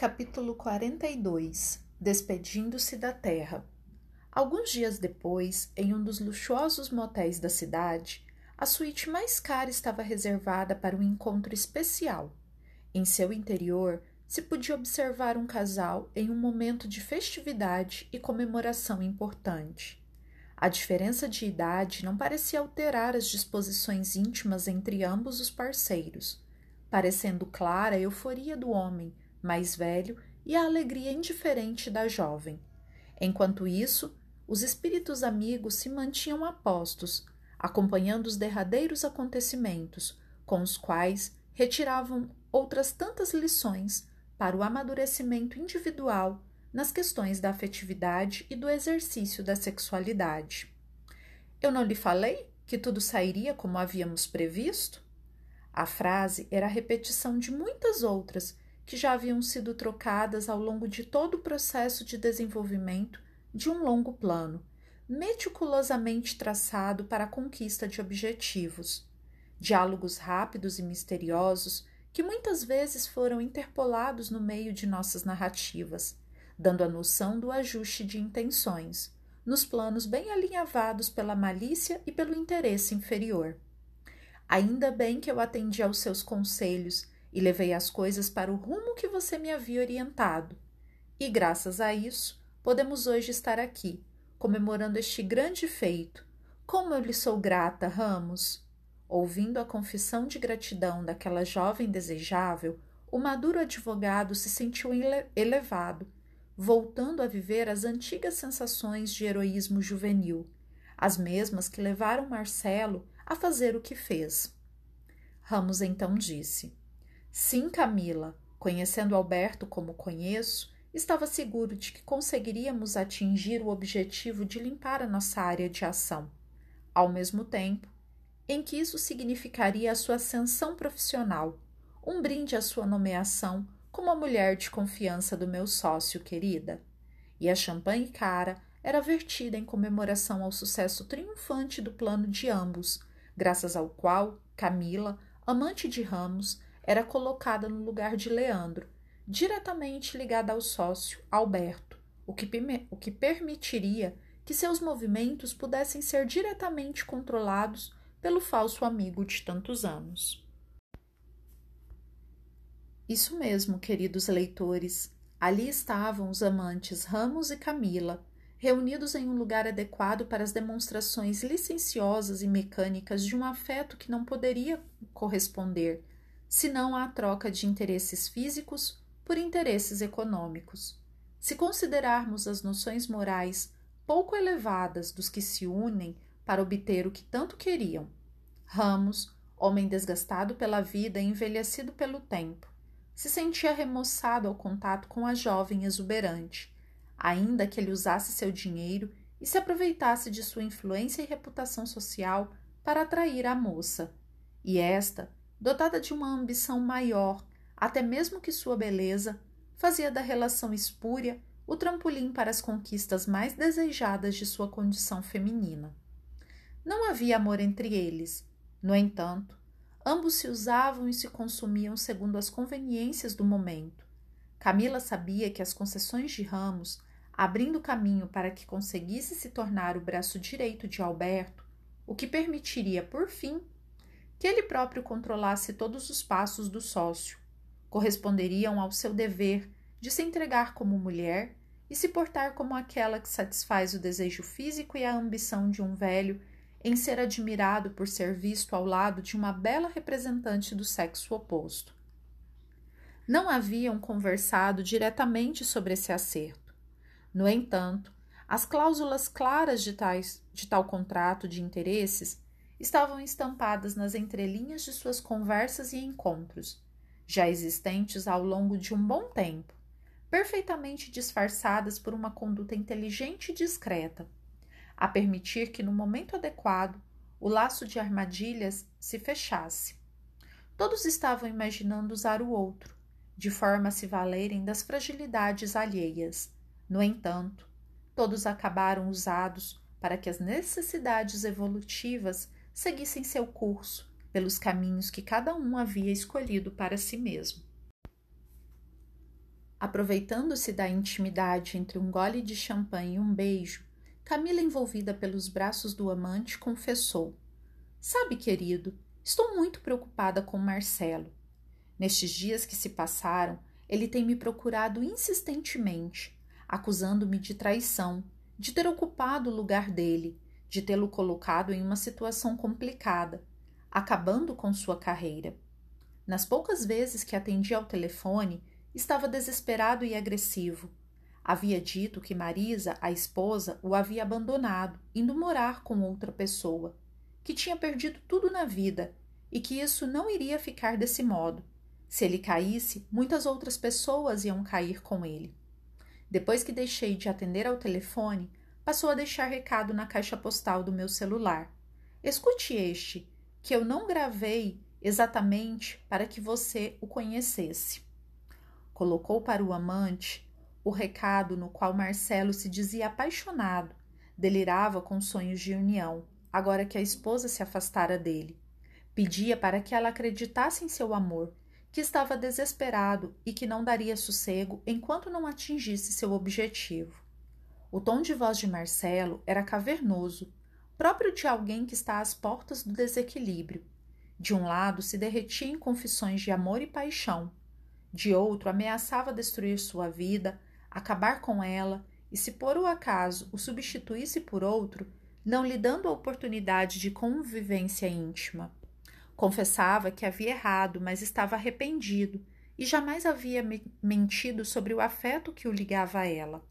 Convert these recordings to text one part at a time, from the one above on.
Capítulo 42 Despedindo-se da Terra Alguns dias depois, em um dos luxuosos motéis da cidade, a suíte mais cara estava reservada para um encontro especial. Em seu interior, se podia observar um casal em um momento de festividade e comemoração importante. A diferença de idade não parecia alterar as disposições íntimas entre ambos os parceiros, parecendo clara a euforia do homem mais velho e a alegria indiferente da jovem. Enquanto isso, os espíritos amigos se mantinham apostos, acompanhando os derradeiros acontecimentos, com os quais retiravam outras tantas lições para o amadurecimento individual nas questões da afetividade e do exercício da sexualidade. Eu não lhe falei que tudo sairia como havíamos previsto? A frase era a repetição de muitas outras que já haviam sido trocadas ao longo de todo o processo de desenvolvimento de um longo plano, meticulosamente traçado para a conquista de objetivos. Diálogos rápidos e misteriosos que muitas vezes foram interpolados no meio de nossas narrativas, dando a noção do ajuste de intenções, nos planos bem alinhavados pela malícia e pelo interesse inferior. Ainda bem que eu atendi aos seus conselhos e levei as coisas para o rumo que você me havia orientado. E graças a isso, podemos hoje estar aqui, comemorando este grande feito. Como eu lhe sou grata, Ramos! Ouvindo a confissão de gratidão daquela jovem desejável, o maduro advogado se sentiu elevado, voltando a viver as antigas sensações de heroísmo juvenil, as mesmas que levaram Marcelo a fazer o que fez. Ramos então disse: Sim, Camila, conhecendo Alberto como conheço, estava seguro de que conseguiríamos atingir o objetivo de limpar a nossa área de ação, ao mesmo tempo em que isso significaria a sua ascensão profissional, um brinde à sua nomeação como a mulher de confiança do meu sócio querida. E a champanhe cara era vertida em comemoração ao sucesso triunfante do plano de ambos, graças ao qual Camila, amante de Ramos, era colocada no lugar de Leandro, diretamente ligada ao sócio Alberto, o que, o que permitiria que seus movimentos pudessem ser diretamente controlados pelo falso amigo de tantos anos. Isso mesmo, queridos leitores. Ali estavam os amantes Ramos e Camila, reunidos em um lugar adequado para as demonstrações licenciosas e mecânicas de um afeto que não poderia corresponder senão à troca de interesses físicos por interesses econômicos. Se considerarmos as noções morais pouco elevadas dos que se unem para obter o que tanto queriam, Ramos, homem desgastado pela vida e envelhecido pelo tempo, se sentia remoçado ao contato com a jovem exuberante, ainda que ele usasse seu dinheiro e se aproveitasse de sua influência e reputação social para atrair a moça. E esta, dotada de uma ambição maior, até mesmo que sua beleza, fazia da relação espúria o trampolim para as conquistas mais desejadas de sua condição feminina. Não havia amor entre eles. No entanto, ambos se usavam e se consumiam segundo as conveniências do momento. Camila sabia que as concessões de Ramos, abrindo caminho para que conseguisse se tornar o braço direito de Alberto, o que permitiria, por fim, que ele próprio controlasse todos os passos do sócio, corresponderiam ao seu dever de se entregar como mulher e se portar como aquela que satisfaz o desejo físico e a ambição de um velho em ser admirado por ser visto ao lado de uma bela representante do sexo oposto. Não haviam conversado diretamente sobre esse acerto. No entanto, as cláusulas claras de, tais, de tal contrato de interesses estavam estampadas nas entrelinhas de suas conversas e encontros, já existentes ao longo de um bom tempo, perfeitamente disfarçadas por uma conduta inteligente e discreta, a permitir que, no momento adequado, o laço de armadilhas se fechasse. Todos estavam imaginando usar o outro, de forma a se valerem das fragilidades alheias. No entanto, todos acabaram usados para que as necessidades evolutivas seguissem seu curso pelos caminhos que cada um havia escolhido para si mesmo. Aproveitando-se da intimidade entre um gole de champanhe e um beijo, Camila, envolvida pelos braços do amante, confessou: Sabe, querido, estou muito preocupada com Marcelo. Nestes dias que se passaram, ele tem me procurado insistentemente, acusando-me de traição, de ter ocupado o lugar dele, de tê-lo colocado em uma situação complicada, acabando com sua carreira. Nas poucas vezes que atendi ao telefone, estava desesperado e agressivo. Havia dito que Marisa, a esposa, o havia abandonado, indo morar com outra pessoa, que tinha perdido tudo na vida e que isso não iria ficar desse modo. Se ele caísse, muitas outras pessoas iam cair com ele. Depois que deixei de atender ao telefone, passou a deixar recado na caixa postal do meu celular. Escute este, que eu não gravei exatamente para que você o conhecesse. Colocou para o amante o recado no qual Marcelo se dizia apaixonado, delirava com sonhos de união, agora que a esposa se afastara dele. Pedia para que ela acreditasse em seu amor, que estava desesperado e que não daria sossego enquanto não atingisse seu objetivo. O tom de voz de Marcelo era cavernoso, próprio de alguém que está às portas do desequilíbrio. De um lado se derretia em confissões de amor e paixão, de outro ameaçava destruir sua vida, acabar com ela e, se por o acaso o substituísse por outro, não lhe dando a oportunidade de convivência íntima. Confessava que havia errado, mas estava arrependido e jamais havia mentido sobre o afeto que o ligava a ela.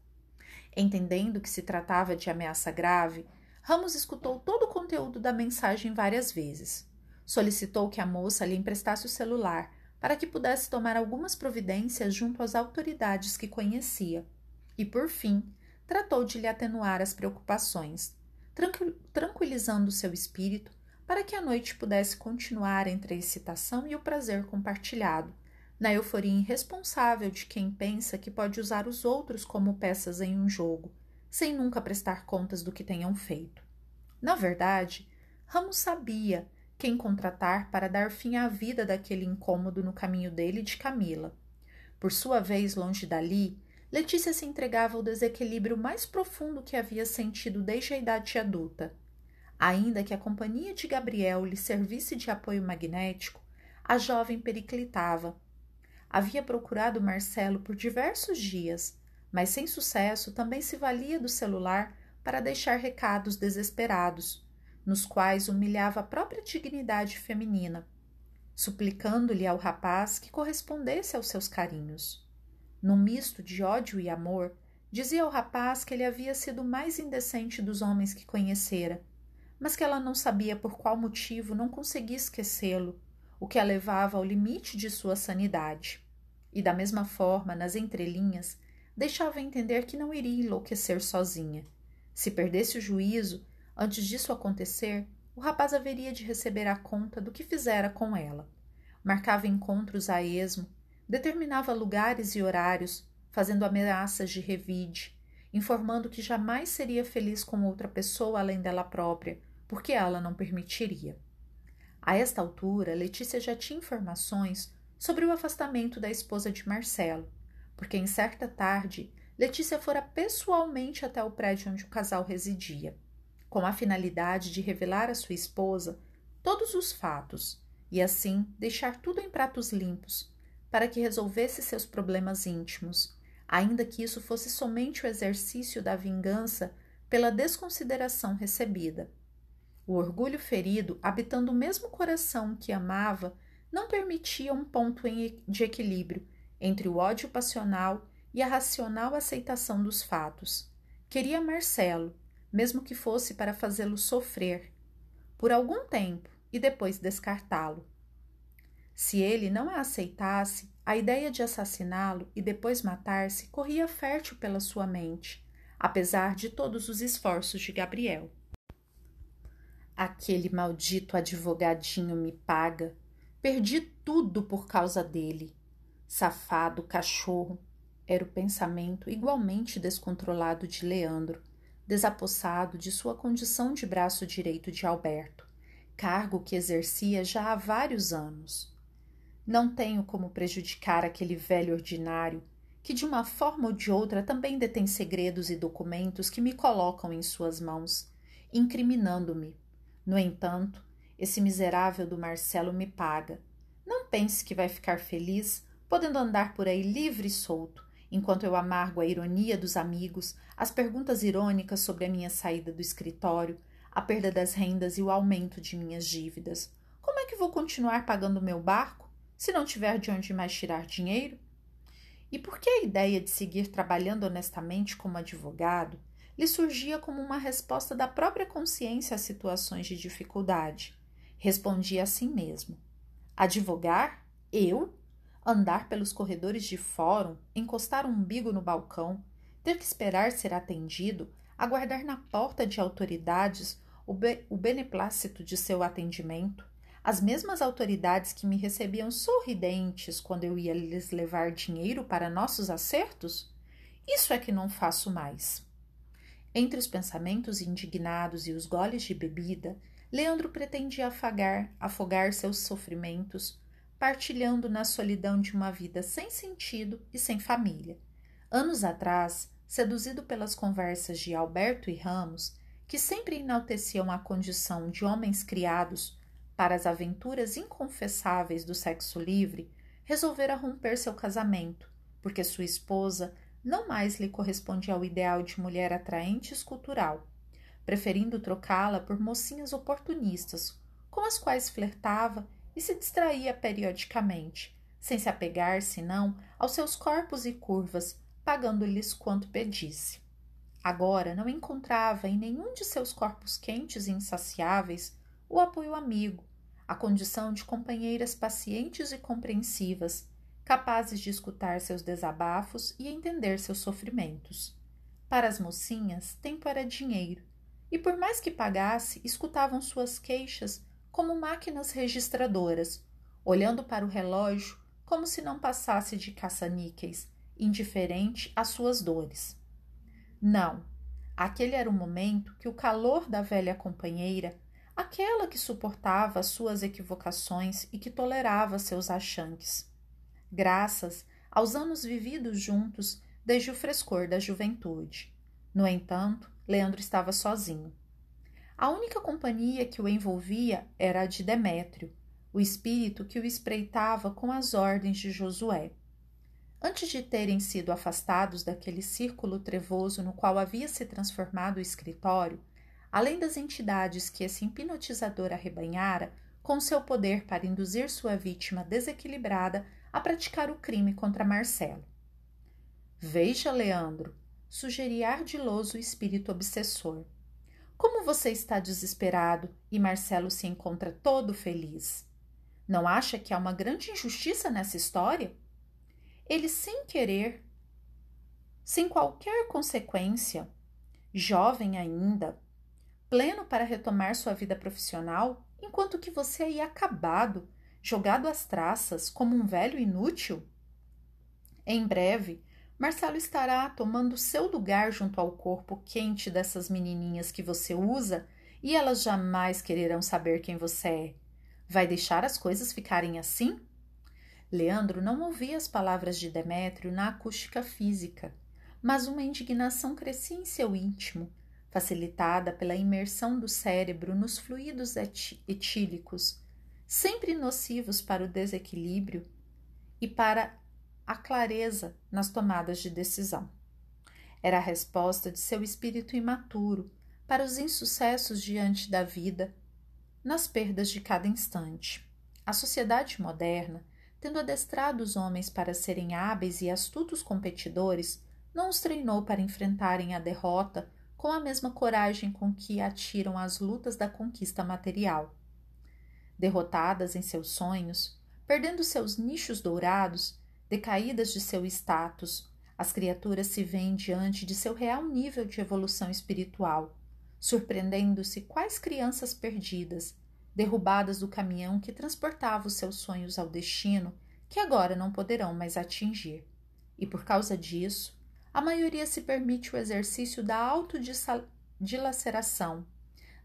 Entendendo que se tratava de ameaça grave, Ramos escutou todo o conteúdo da mensagem várias vezes. Solicitou que a moça lhe emprestasse o celular para que pudesse tomar algumas providências junto às autoridades que conhecia. E, por fim, tratou de lhe atenuar as preocupações, tranquilizando seu espírito para que a noite pudesse continuar entre a excitação e o prazer compartilhado, na euforia irresponsável de quem pensa que pode usar os outros como peças em um jogo, sem nunca prestar contas do que tenham feito. Na verdade, Ramos sabia quem contratar para dar fim à vida daquele incômodo no caminho dele e de Camila. Por sua vez, longe dali, Letícia se entregava ao desequilíbrio mais profundo que havia sentido desde a idade adulta. Ainda que a companhia de Gabriel lhe servisse de apoio magnético, a jovem periclitava. Havia procurado Marcelo por diversos dias, mas sem sucesso também se valia do celular para deixar recados desesperados nos quais humilhava a própria dignidade feminina, suplicando-lhe ao rapaz que correspondesse aos seus carinhos. Num misto de ódio e amor, dizia ao rapaz que ele havia sido o mais indecente dos homens que conhecera, mas que ela não sabia por qual motivo não conseguia esquecê-lo, o que a levava ao limite de sua sanidade. E da mesma forma, nas entrelinhas, deixava entender que não iria enlouquecer sozinha. Se perdesse o juízo, Antes disso acontecer, o rapaz haveria de receber a conta do que fizera com ela. Marcava encontros a esmo, determinava lugares e horários, fazendo ameaças de revide, informando que jamais seria feliz com outra pessoa além dela própria, porque ela não permitiria. A esta altura, Letícia já tinha informações sobre o afastamento da esposa de Marcelo, porque em certa tarde Letícia fora pessoalmente até o prédio onde o casal residia com a finalidade de revelar à sua esposa todos os fatos e assim deixar tudo em pratos limpos, para que resolvesse seus problemas íntimos, ainda que isso fosse somente o exercício da vingança pela desconsideração recebida. O orgulho ferido, habitando o mesmo coração que amava, não permitia um ponto de equilíbrio entre o ódio passional e a racional aceitação dos fatos. Queria Marcelo, mesmo que fosse para fazê-lo sofrer, por algum tempo e depois descartá-lo. Se ele não a aceitasse, a ideia de assassiná-lo e depois matar-se corria fértil pela sua mente, apesar de todos os esforços de Gabriel. Aquele maldito advogadinho me paga. Perdi tudo por causa dele. Safado cachorro. Era o pensamento igualmente descontrolado de Leandro, desapossado de sua condição de braço direito de Alberto, cargo que exercia já há vários anos. Não tenho como prejudicar aquele velho ordinário que de uma forma ou de outra também detém segredos e documentos que me colocam em suas mãos, incriminando-me. No entanto, esse miserável do Marcelo me paga. Não pense que vai ficar feliz, podendo andar por aí livre e solto, enquanto eu amargo a ironia dos amigos, as perguntas irônicas sobre a minha saída do escritório, a perda das rendas e o aumento de minhas dívidas. Como é que vou continuar pagando meu barco se não tiver de onde mais tirar dinheiro? E por que a ideia de seguir trabalhando honestamente como advogado lhe surgia como uma resposta da própria consciência às situações de dificuldade? Respondia a si mesmo: Advogar? Eu? andar pelos corredores de fórum, encostar o umbigo no balcão, ter que esperar ser atendido, aguardar na porta de autoridades o, be o beneplácito de seu atendimento, as mesmas autoridades que me recebiam sorridentes quando eu ia lhes levar dinheiro para nossos acertos? Isso é que não faço mais. Entre os pensamentos indignados e os goles de bebida, Leandro pretendia afagar, afogar seus sofrimentos, partilhando na solidão de uma vida sem sentido e sem família. Anos atrás, seduzido pelas conversas de Alberto e Ramos, que sempre enalteciam a condição de homens criados para as aventuras inconfessáveis do sexo livre, resolvera romper seu casamento, porque sua esposa não mais lhe correspondia ao ideal de mulher atraente e escultural, preferindo trocá-la por mocinhas oportunistas, com as quais flertava e se distraía periodicamente, sem se apegar, senão, aos seus corpos e curvas, pagando-lhes quanto pedisse. Agora não encontrava em nenhum de seus corpos quentes e insaciáveis o apoio amigo, a condição de companheiras pacientes e compreensivas, capazes de escutar seus desabafos e entender seus sofrimentos. Para as mocinhas, tempo era dinheiro, e por mais que pagasse, escutavam suas queixas como máquinas registradoras, olhando para o relógio como se não passasse de caça-níqueis, indiferente às suas dores. Não, aquele era o momento que o calor da velha companheira, aquela que suportava as suas equivocações e que tolerava seus achanques, graças aos anos vividos juntos desde o frescor da juventude. No entanto, Leandro estava sozinho. A única companhia que o envolvia era a de Demétrio, o espírito que o espreitava com as ordens de Josué. Antes de terem sido afastados daquele círculo trevoso no qual havia se transformado o escritório, além das entidades que esse hipnotizador arrebanhara, com seu poder para induzir sua vítima desequilibrada a praticar o crime contra Marcelo. Veja, Leandro, sugeria ardiloso o espírito obsessor. Como você está desesperado e Marcelo se encontra todo feliz? Não acha que há uma grande injustiça nessa história? Ele, sem querer, sem qualquer consequência, jovem ainda, pleno para retomar sua vida profissional, enquanto que você aí acabado, jogado às traças como um velho inútil? Em breve, Marcelo estará tomando seu lugar junto ao corpo quente dessas menininhas que você usa e elas jamais quererão saber quem você é. Vai deixar as coisas ficarem assim? Leandro não ouvia as palavras de Demétrio na acústica física, mas uma indignação crescia em seu íntimo, facilitada pela imersão do cérebro nos fluidos etílicos, sempre nocivos para o desequilíbrio e para a clareza nas tomadas de decisão. Era a resposta de seu espírito imaturo para os insucessos diante da vida, nas perdas de cada instante. A sociedade moderna, tendo adestrado os homens para serem hábeis e astutos competidores, não os treinou para enfrentarem a derrota com a mesma coragem com que atiram às lutas da conquista material. Derrotadas em seus sonhos, perdendo seus nichos dourados, decaídas de seu status, as criaturas se veem diante de seu real nível de evolução espiritual, surpreendendo-se quais crianças perdidas, derrubadas do caminhão que transportava os seus sonhos ao destino que agora não poderão mais atingir. E por causa disso, a maioria se permite o exercício da autodilaceração,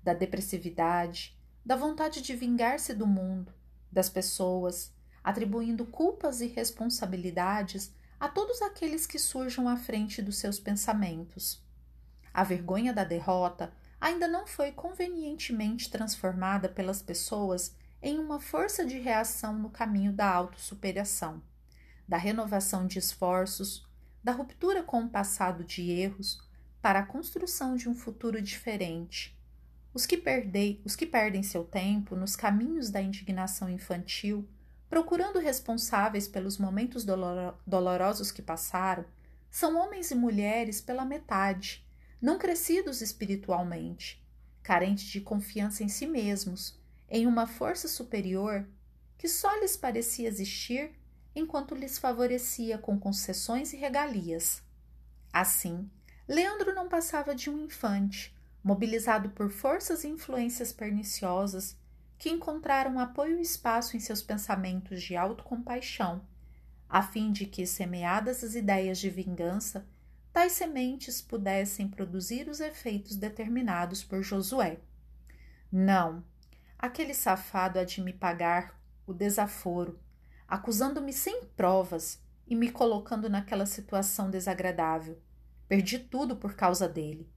da depressividade, da vontade de vingar-se do mundo, das pessoas, atribuindo culpas e responsabilidades a todos aqueles que surjam à frente dos seus pensamentos. A vergonha da derrota ainda não foi convenientemente transformada pelas pessoas em uma força de reação no caminho da autossuperação, da renovação de esforços, da ruptura com o passado de erros, para a construção de um futuro diferente. Os que, perdei, os que perdem seu tempo nos caminhos da indignação infantil, procurando responsáveis pelos momentos dolor dolorosos que passaram, são homens e mulheres pela metade, não crescidos espiritualmente, carentes de confiança em si mesmos, em uma força superior que só lhes parecia existir enquanto lhes favorecia com concessões e regalias. Assim, Leandro não passava de um infante, mobilizado por forças e influências perniciosas que encontraram apoio e espaço em seus pensamentos de autocompaixão, a fim de que, semeadas as ideias de vingança, tais sementes pudessem produzir os efeitos determinados por Josué. Não, aquele safado há de me pagar o desaforo, acusando-me sem provas e me colocando naquela situação desagradável Perdi tudo por causa dele.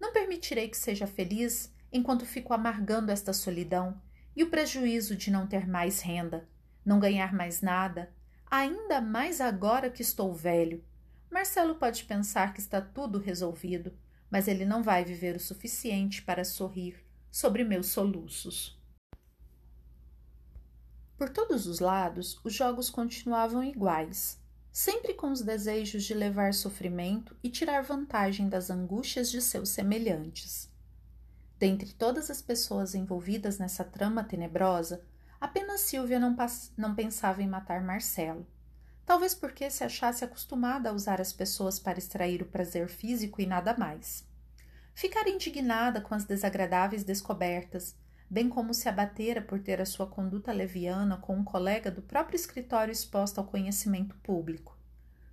Não permitirei que seja feliz enquanto fico amargando esta solidão e o prejuízo de não ter mais renda, não ganhar mais nada, ainda mais agora que estou velho. Marcelo pode pensar que está tudo resolvido, mas ele não vai viver o suficiente para sorrir sobre meus soluços. Por todos os lados, os jogos continuavam iguais sempre com os desejos de levar sofrimento e tirar vantagem das angústias de seus semelhantes. Dentre todas as pessoas envolvidas nessa trama tenebrosa, apenas Silvia não, não pensava em matar Marcelo. Talvez porque se achasse acostumada a usar as pessoas para extrair o prazer físico e nada mais. Ficara indignada com as desagradáveis descobertas, bem como se abatera por ter a sua conduta leviana com um colega do próprio escritório exposta ao conhecimento público.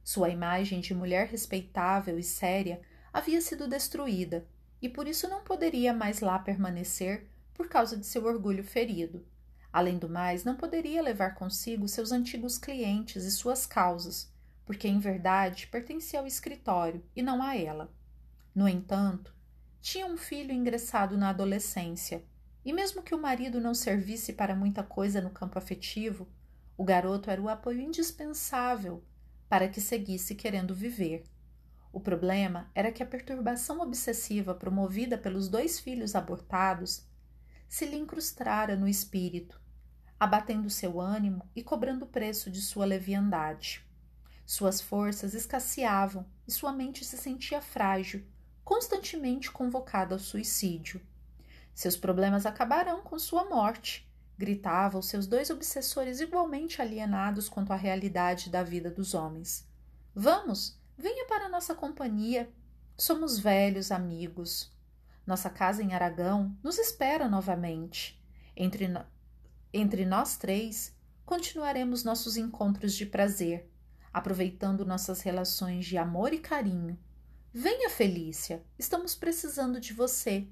Sua imagem de mulher respeitável e séria havia sido destruída, e por isso não poderia mais lá permanecer por causa de seu orgulho ferido. Além do mais, não poderia levar consigo seus antigos clientes e suas causas, porque em verdade pertencia ao escritório e não a ela. No entanto, tinha um filho ingressado na adolescência e mesmo que o marido não servisse para muita coisa no campo afetivo, o garoto era o apoio indispensável para que seguisse querendo viver. O problema era que a perturbação obsessiva promovida pelos dois filhos abortados se lhe incrustara no espírito, abatendo seu ânimo e cobrando o preço de sua leviandade. Suas forças escasseavam e sua mente se sentia frágil, constantemente convocada ao suicídio. Seus problemas acabarão com sua morte, gritavam seus dois obsessores igualmente alienados quanto à realidade da vida dos homens. Vamos, venha para nossa companhia. Somos velhos amigos. Nossa casa em Aragão nos espera novamente. Entre, no... Entre nós três, continuaremos nossos encontros de prazer, aproveitando nossas relações de amor e carinho. Venha, Felícia, estamos precisando de você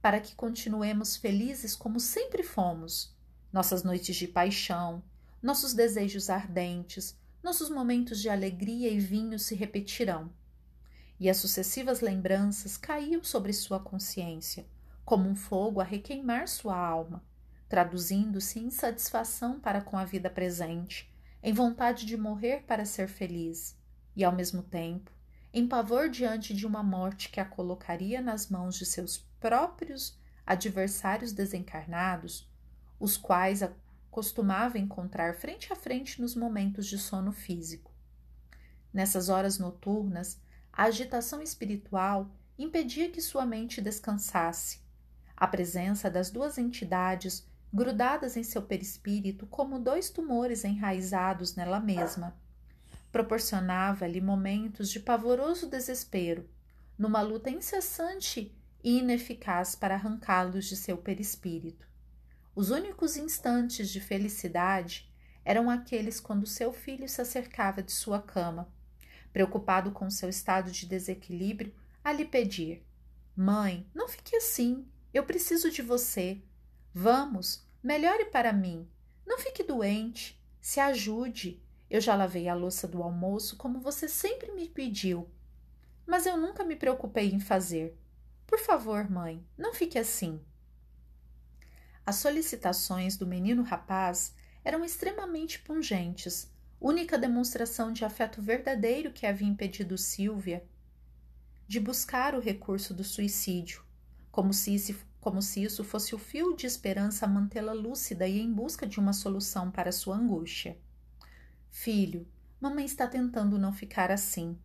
para que continuemos felizes como sempre fomos. Nossas noites de paixão, nossos desejos ardentes, nossos momentos de alegria e vinho se repetirão. E as sucessivas lembranças caíam sobre sua consciência, como um fogo a requeimar sua alma, traduzindo-se em insatisfação para com a vida presente, em vontade de morrer para ser feliz, e ao mesmo tempo, em pavor diante de uma morte que a colocaria nas mãos de seus próprios adversários desencarnados, os quais costumava encontrar frente a frente nos momentos de sono físico. Nessas horas noturnas, a agitação espiritual impedia que sua mente descansasse. A presença das duas entidades grudadas em seu perispírito como dois tumores enraizados nela mesma proporcionava-lhe momentos de pavoroso desespero, numa luta incessante ineficaz para arrancá-los de seu perispírito. Os únicos instantes de felicidade eram aqueles quando seu filho se acercava de sua cama, preocupado com seu estado de desequilíbrio, a lhe pedir: Mãe, não fique assim, eu preciso de você. Vamos, melhore para mim. Não fique doente, se ajude. Eu já lavei a louça do almoço como você sempre me pediu, mas eu nunca me preocupei em fazer. Por favor, mãe, não fique assim. As solicitações do menino rapaz eram extremamente pungentes, única demonstração de afeto verdadeiro que havia impedido Silvia de buscar o recurso do suicídio, como se, isso, como se isso fosse o fio de esperança a mantê-la lúcida e em busca de uma solução para sua angústia. Filho, mamãe está tentando não ficar assim.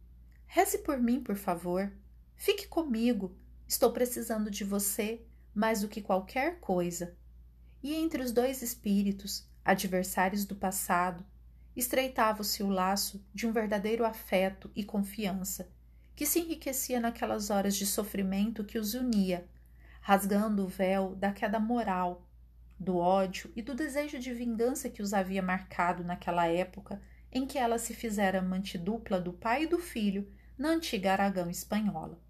Reze por mim, por favor. Fique comigo. Estou precisando de você mais do que qualquer coisa. E entre os dois espíritos, adversários do passado, estreitava-se o laço de um verdadeiro afeto e confiança que se enriquecia naquelas horas de sofrimento que os unia, rasgando o véu da queda moral, do ódio e do desejo de vingança que os havia marcado naquela época em que ela se fizera amante dupla do pai e do filho na antiga Aragão espanhola.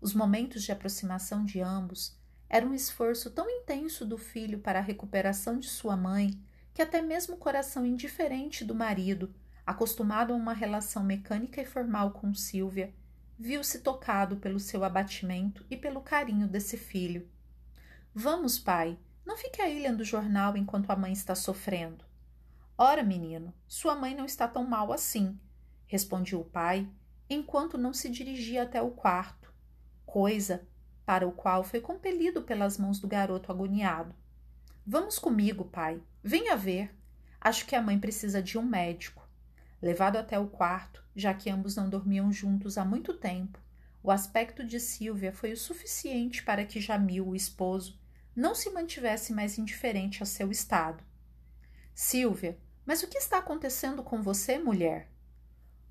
Os momentos de aproximação de ambos eram um esforço tão intenso do filho para a recuperação de sua mãe que até mesmo o coração indiferente do marido, acostumado a uma relação mecânica e formal com Silvia, viu-se tocado pelo seu abatimento e pelo carinho desse filho. Vamos, pai, não fique aí lendo o jornal enquanto a mãe está sofrendo. Ora, menino, sua mãe não está tão mal assim, respondia o pai, enquanto não se dirigia até o quarto, coisa para o qual foi compelido pelas mãos do garoto agoniado. Vamos comigo, pai. Venha ver. Acho que a mãe precisa de um médico. Levado até o quarto, já que ambos não dormiam juntos há muito tempo, o aspecto de Silvia foi o suficiente para que Jamil, o esposo, não se mantivesse mais indiferente a seu estado. Silvia, mas o que está acontecendo com você, mulher?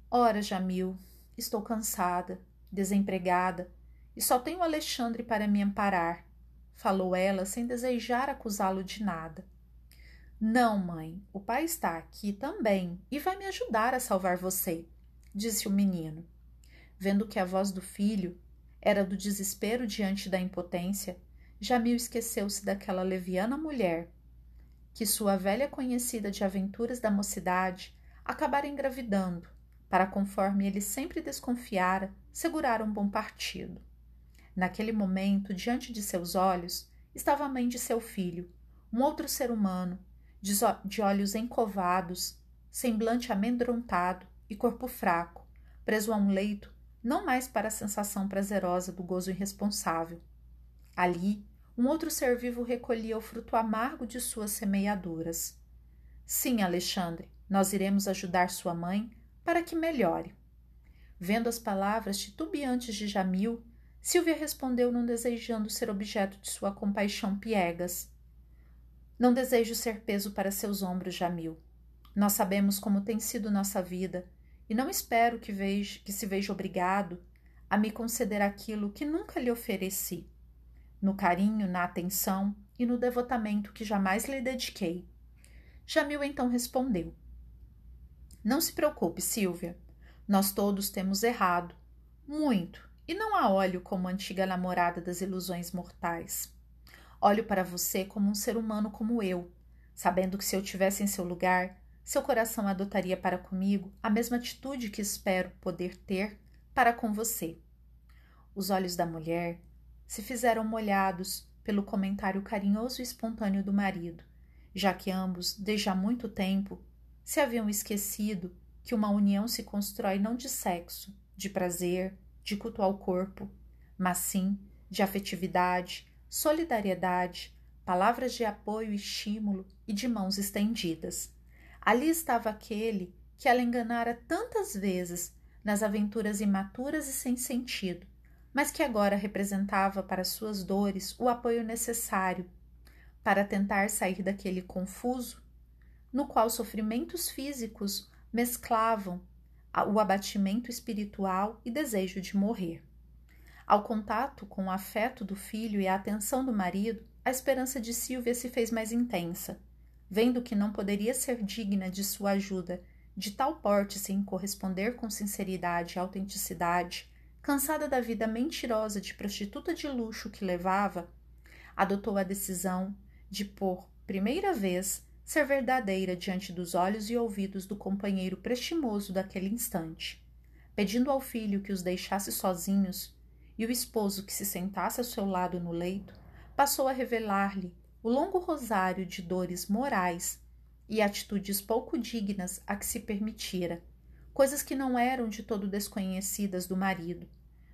Ora, Jamil, estou cansada, desempregada, e só tenho Alexandre para me amparar, falou ela sem desejar acusá-lo de nada. Não, mãe, o pai está aqui também e vai me ajudar a salvar você, disse o menino. Vendo que a voz do filho era do desespero diante da impotência, Jamil esqueceu-se daquela leviana mulher, que sua velha conhecida de aventuras da mocidade acabara engravidando, para, conforme ele sempre desconfiara, segurar um bom partido. Naquele momento, diante de seus olhos, estava a mãe de seu filho, um outro ser humano, de olhos encovados, semblante amedrontado e corpo fraco, preso a um leito, não mais para a sensação prazerosa do gozo irresponsável. Ali, um outro ser vivo recolhia o fruto amargo de suas semeaduras. Sim, Alexandre, nós iremos ajudar sua mãe para que melhore. Vendo as palavras titubeantes de Jamil, Silvia respondeu não desejando ser objeto de sua compaixão piegas. Não desejo ser peso para seus ombros, Jamil. Nós sabemos como tem sido nossa vida e não espero que, veja, que se veja obrigado a me conceder aquilo que nunca lhe ofereci, no carinho, na atenção e no devotamento que jamais lhe dediquei. Jamil então respondeu: Não se preocupe, Silvia. Nós todos temos errado, muito, e não há óleo como a antiga namorada das ilusões mortais. Olho para você como um ser humano como eu, sabendo que se eu tivesse em seu lugar, seu coração adotaria para comigo a mesma atitude que espero poder ter para com você. Os olhos da mulher se fizeram molhados pelo comentário carinhoso e espontâneo do marido, já que ambos, desde há muito tempo, se haviam esquecido que uma união se constrói não de sexo, de prazer, de culto ao corpo, mas sim de afetividade, solidariedade, palavras de apoio e estímulo e de mãos estendidas. Ali estava aquele que ela enganara tantas vezes nas aventuras imaturas e sem sentido, mas que agora representava para suas dores o apoio necessário para tentar sair daquele confuso no qual sofrimentos físicos mesclavam o abatimento espiritual e desejo de morrer. Ao contato com o afeto do filho e a atenção do marido, a esperança de Silvia se fez mais intensa. Vendo que não poderia ser digna de sua ajuda de tal porte sem corresponder com sinceridade e autenticidade, cansada da vida mentirosa de prostituta de luxo que levava, adotou a decisão de, por primeira vez, ser verdadeira diante dos olhos e ouvidos do companheiro prestimoso daquele instante. Pedindo ao filho que os deixasse sozinhos e o esposo que se sentasse ao seu lado no leito, passou a revelar-lhe o longo rosário de dores morais e atitudes pouco dignas a que se permitira, coisas que não eram de todo desconhecidas do marido,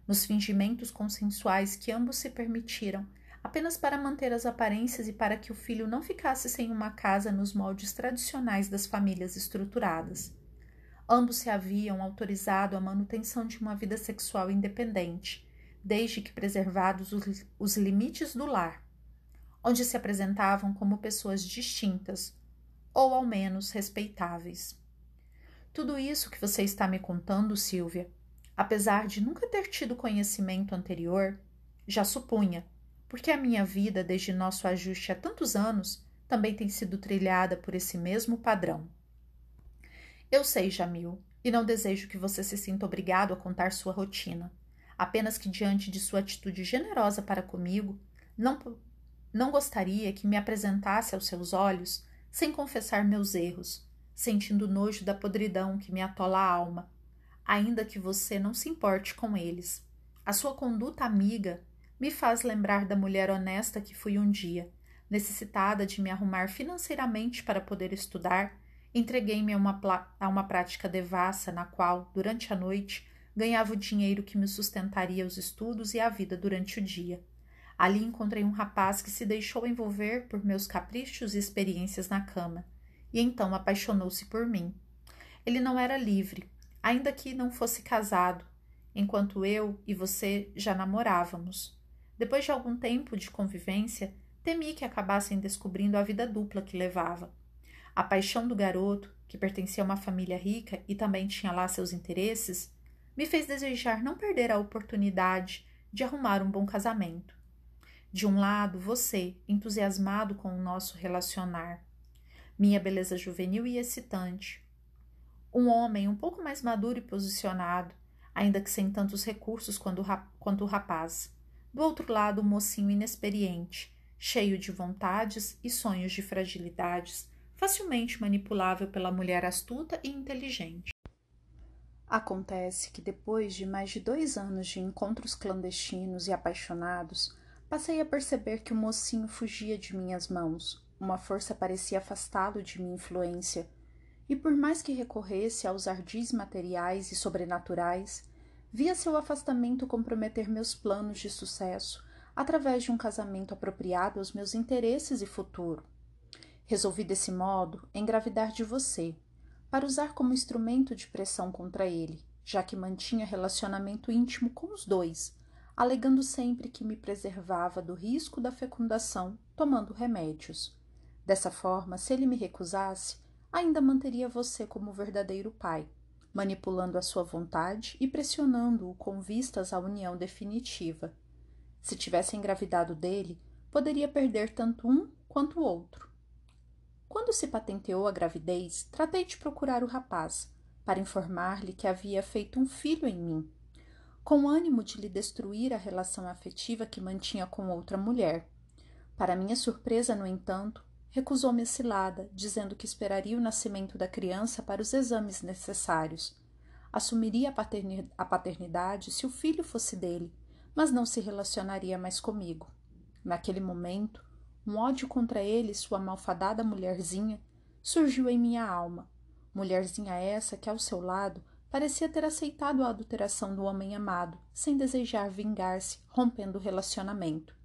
nos fingimentos consensuais que ambos se permitiram, apenas para manter as aparências e para que o filho não ficasse sem uma casa nos moldes tradicionais das famílias estruturadas. Ambos se haviam autorizado a manutenção de uma vida sexual independente, desde que preservados os, os limites do lar, onde se apresentavam como pessoas distintas, ou ao menos respeitáveis. Tudo isso que você está me contando, Silvia, apesar de nunca ter tido conhecimento anterior, já supunha, porque a minha vida, desde nosso ajuste há tantos anos, também tem sido trilhada por esse mesmo padrão. Eu sei, Jamil, e não desejo que você se sinta obrigado a contar sua rotina apenas que diante de sua atitude generosa para comigo, não, não gostaria que me apresentasse aos seus olhos sem confessar meus erros, sentindo nojo da podridão que me atola a alma, ainda que você não se importe com eles. A sua conduta amiga me faz lembrar da mulher honesta que fui um dia, necessitada de me arrumar financeiramente para poder estudar, entreguei-me a uma, a uma prática devassa na qual, durante a noite, ganhava o dinheiro que me sustentaria os estudos e a vida durante o dia. Ali encontrei um rapaz que se deixou envolver por meus caprichos e experiências na cama, e então apaixonou-se por mim. Ele não era livre, ainda que não fosse casado, enquanto eu e você já namorávamos. Depois de algum tempo de convivência, temi que acabassem descobrindo a vida dupla que levava. A paixão do garoto, que pertencia a uma família rica e também tinha lá seus interesses, me fez desejar não perder a oportunidade de arrumar um bom casamento. De um lado, você, entusiasmado com o nosso relacionar, minha beleza juvenil e excitante. Um homem um pouco mais maduro e posicionado, ainda que sem tantos recursos quanto o rapaz. Do outro lado, o um mocinho inexperiente, cheio de vontades e sonhos de fragilidades, facilmente manipulável pela mulher astuta e inteligente. Acontece que depois de mais de dois anos de encontros clandestinos e apaixonados, passei a perceber que o mocinho fugia de minhas mãos, uma força parecia afastá-lo de minha influência, e por mais que recorresse aos ardis materiais e sobrenaturais, via seu afastamento comprometer meus planos de sucesso através de um casamento apropriado aos meus interesses e futuro. Resolvi desse modo engravidar de você, para usar como instrumento de pressão contra ele, já que mantinha relacionamento íntimo com os dois, alegando sempre que me preservava do risco da fecundação tomando remédios. Dessa forma, se ele me recusasse, ainda manteria você como verdadeiro pai, manipulando a sua vontade e pressionando-o com vistas à união definitiva. Se tivesse engravidado dele, poderia perder tanto um quanto o outro. Quando se patenteou a gravidez, tratei de procurar o rapaz, para informar-lhe que havia feito um filho em mim, com ânimo de lhe destruir a relação afetiva que mantinha com outra mulher. Para minha surpresa, no entanto, recusou-me a cilada, dizendo que esperaria o nascimento da criança para os exames necessários. Assumiria a paternidade se o filho fosse dele, mas não se relacionaria mais comigo. Naquele momento, um ódio contra ele, sua malfadada mulherzinha, surgiu em minha alma. Mulherzinha essa que, ao seu lado, parecia ter aceitado a adulteração do homem amado, sem desejar vingar-se, rompendo o relacionamento.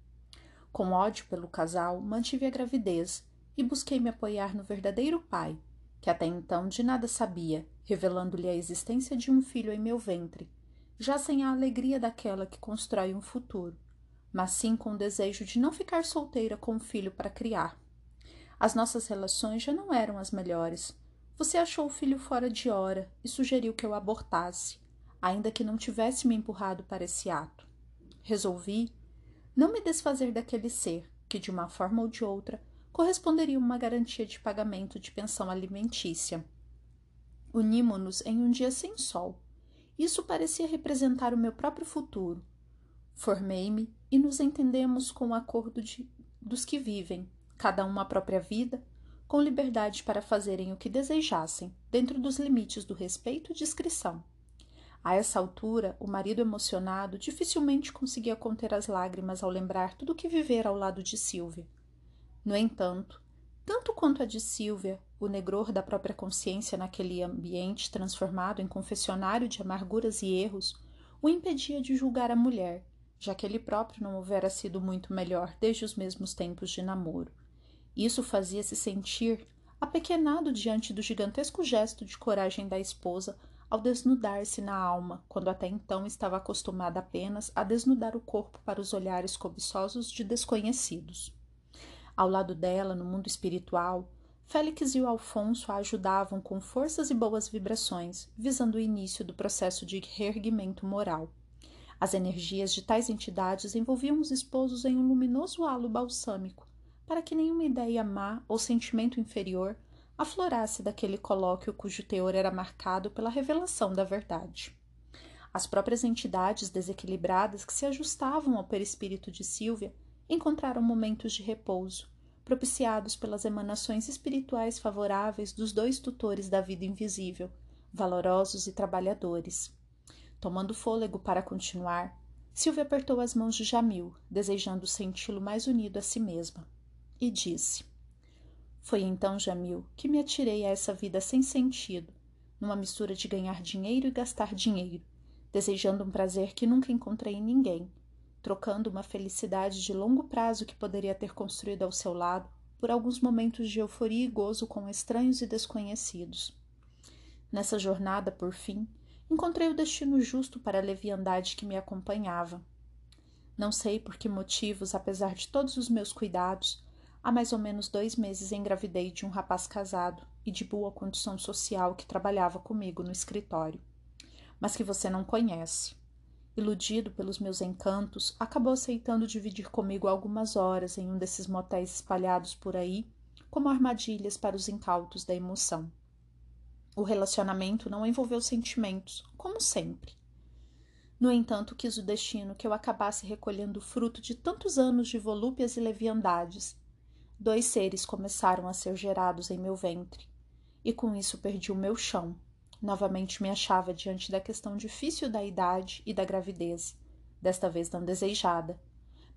Com ódio pelo casal, mantive a gravidez e busquei me apoiar no verdadeiro pai, que até então de nada sabia, revelando-lhe a existência de um filho em meu ventre, já sem a alegria daquela que constrói um futuro mas sim com o desejo de não ficar solteira com um filho para criar. As nossas relações já não eram as melhores. Você achou o filho fora de hora e sugeriu que eu abortasse, ainda que não tivesse me empurrado para esse ato. Resolvi não me desfazer daquele ser que, de uma forma ou de outra, corresponderia uma garantia de pagamento de pensão alimentícia. Unimos-nos em um dia sem sol. Isso parecia representar o meu próprio futuro. Formei-me e nos entendemos com o acordo de, dos que vivem, cada um a própria vida, com liberdade para fazerem o que desejassem, dentro dos limites do respeito e discrição. A essa altura, o marido emocionado dificilmente conseguia conter as lágrimas ao lembrar tudo o que vivera ao lado de Silvia. No entanto, tanto quanto a de Silvia, o negror da própria consciência naquele ambiente transformado em confessionário de amarguras e erros, o impedia de julgar a mulher, já que ele próprio não houvera sido muito melhor desde os mesmos tempos de namoro. Isso fazia-se sentir apequenado diante do gigantesco gesto de coragem da esposa ao desnudar-se na alma, quando até então estava acostumada apenas a desnudar o corpo para os olhares cobiçosos de desconhecidos. Ao lado dela, no mundo espiritual, Félix e o Alfonso a ajudavam com forças e boas vibrações, visando o início do processo de reerguimento moral. As energias de tais entidades envolviam os esposos em um luminoso halo balsâmico, para que nenhuma ideia má ou sentimento inferior aflorasse daquele colóquio cujo teor era marcado pela revelação da verdade. As próprias entidades desequilibradas que se ajustavam ao perispírito de Silvia encontraram momentos de repouso, propiciados pelas emanações espirituais favoráveis dos dois tutores da vida invisível, valorosos e trabalhadores. Tomando fôlego para continuar, Silvia apertou as mãos de Jamil, desejando senti-lo mais unido a si mesma, e disse: foi então, Jamil, que me atirei a essa vida sem sentido, numa mistura de ganhar dinheiro e gastar dinheiro, desejando um prazer que nunca encontrei em ninguém, trocando uma felicidade de longo prazo que poderia ter construído ao seu lado por alguns momentos de euforia e gozo com estranhos e desconhecidos. Nessa jornada, por fim, encontrei o destino justo para a leviandade que me acompanhava. Não sei por que motivos, apesar de todos os meus cuidados, Há mais ou menos dois meses engravidei de um rapaz casado e de boa condição social que trabalhava comigo no escritório, mas que você não conhece. Iludido pelos meus encantos, acabou aceitando dividir comigo algumas horas em um desses motéis espalhados por aí, como armadilhas para os incautos da emoção. O relacionamento não envolveu sentimentos, como sempre. No entanto, quis o destino que eu acabasse recolhendo o fruto de tantos anos de volúpias e leviandades, dois seres começaram a ser gerados em meu ventre, e com isso perdi o meu chão. Novamente me achava diante da questão difícil da idade e da gravidez, desta vez não desejada.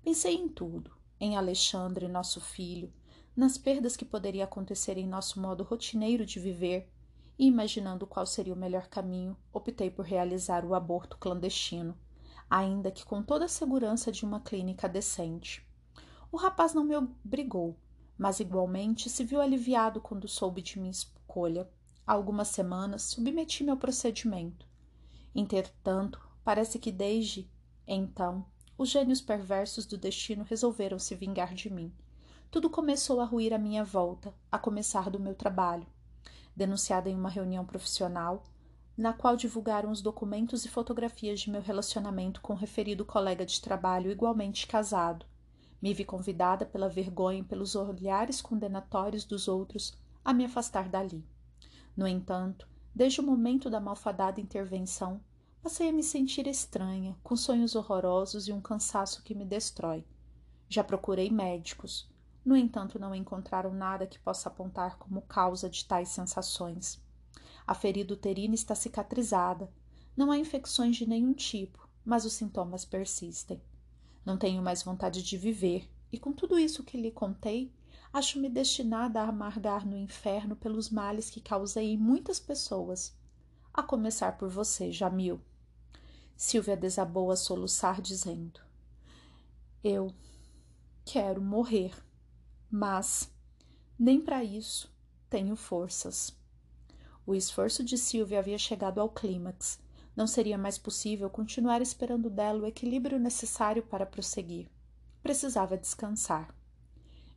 Pensei em tudo, em Alexandre, nosso filho, nas perdas que poderia acontecer em nosso modo rotineiro de viver, e imaginando qual seria o melhor caminho, optei por realizar o aborto clandestino, ainda que com toda a segurança de uma clínica decente. O rapaz não me obrigou, mas igualmente se viu aliviado quando soube de minha escolha. Há algumas semanas submeti-me ao procedimento. Entretanto, parece que desde então os gênios perversos do destino resolveram se vingar de mim. Tudo começou a ruir à minha volta, a começar do meu trabalho. Denunciada em uma reunião profissional, na qual divulgaram os documentos e fotografias de meu relacionamento com o referido colega de trabalho igualmente casado, me vi convidada pela vergonha e pelos olhares condenatórios dos outros a me afastar dali. No entanto, desde o momento da malfadada intervenção, passei a me sentir estranha, com sonhos horrorosos e um cansaço que me destrói. Já procurei médicos, no entanto, não encontraram nada que possa apontar como causa de tais sensações. A ferida uterina está cicatrizada, não há infecções de nenhum tipo, mas os sintomas persistem. Não tenho mais vontade de viver, e com tudo isso que lhe contei, acho-me destinada a amargar no inferno pelos males que causei em muitas pessoas, a começar por você, Jamil. Silvia desabou a soluçar, dizendo: Eu quero morrer, mas nem para isso tenho forças. O esforço de Silvia havia chegado ao clímax não seria mais possível continuar esperando dela o equilíbrio necessário para prosseguir. Precisava descansar.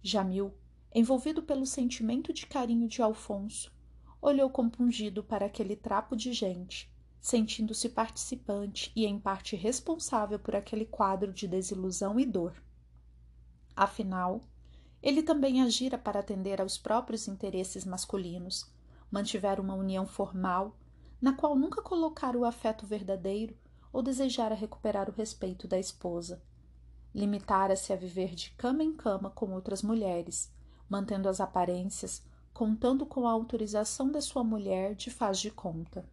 Jamil, envolvido pelo sentimento de carinho de Alfonso, olhou compungido para aquele trapo de gente, sentindo-se participante e em parte responsável por aquele quadro de desilusão e dor. Afinal, ele também agira para atender aos próprios interesses masculinos, mantiver uma união formal na qual nunca colocara o afeto verdadeiro ou desejara recuperar o respeito da esposa. Limitara-se a viver de cama em cama com outras mulheres, mantendo as aparências, contando com a autorização da sua mulher de faz de conta.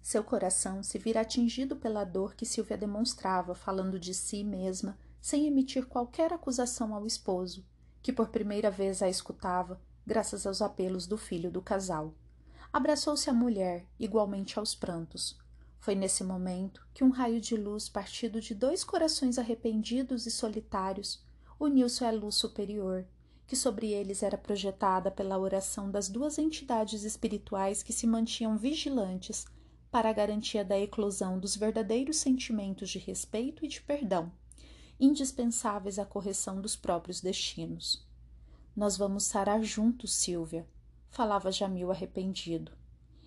Seu coração se vira atingido pela dor que Silvia demonstrava, falando de si mesma, sem emitir qualquer acusação ao esposo, que por primeira vez a escutava, graças aos apelos do filho do casal. Abraçou-se à mulher, igualmente aos prantos. Foi nesse momento que um raio de luz partido de dois corações arrependidos e solitários uniu-se à luz superior, que sobre eles era projetada pela oração das duas entidades espirituais que se mantinham vigilantes para a garantia da eclosão dos verdadeiros sentimentos de respeito e de perdão, indispensáveis à correção dos próprios destinos. Nós vamos sarar juntos, Silvia, falava Jamil arrependido.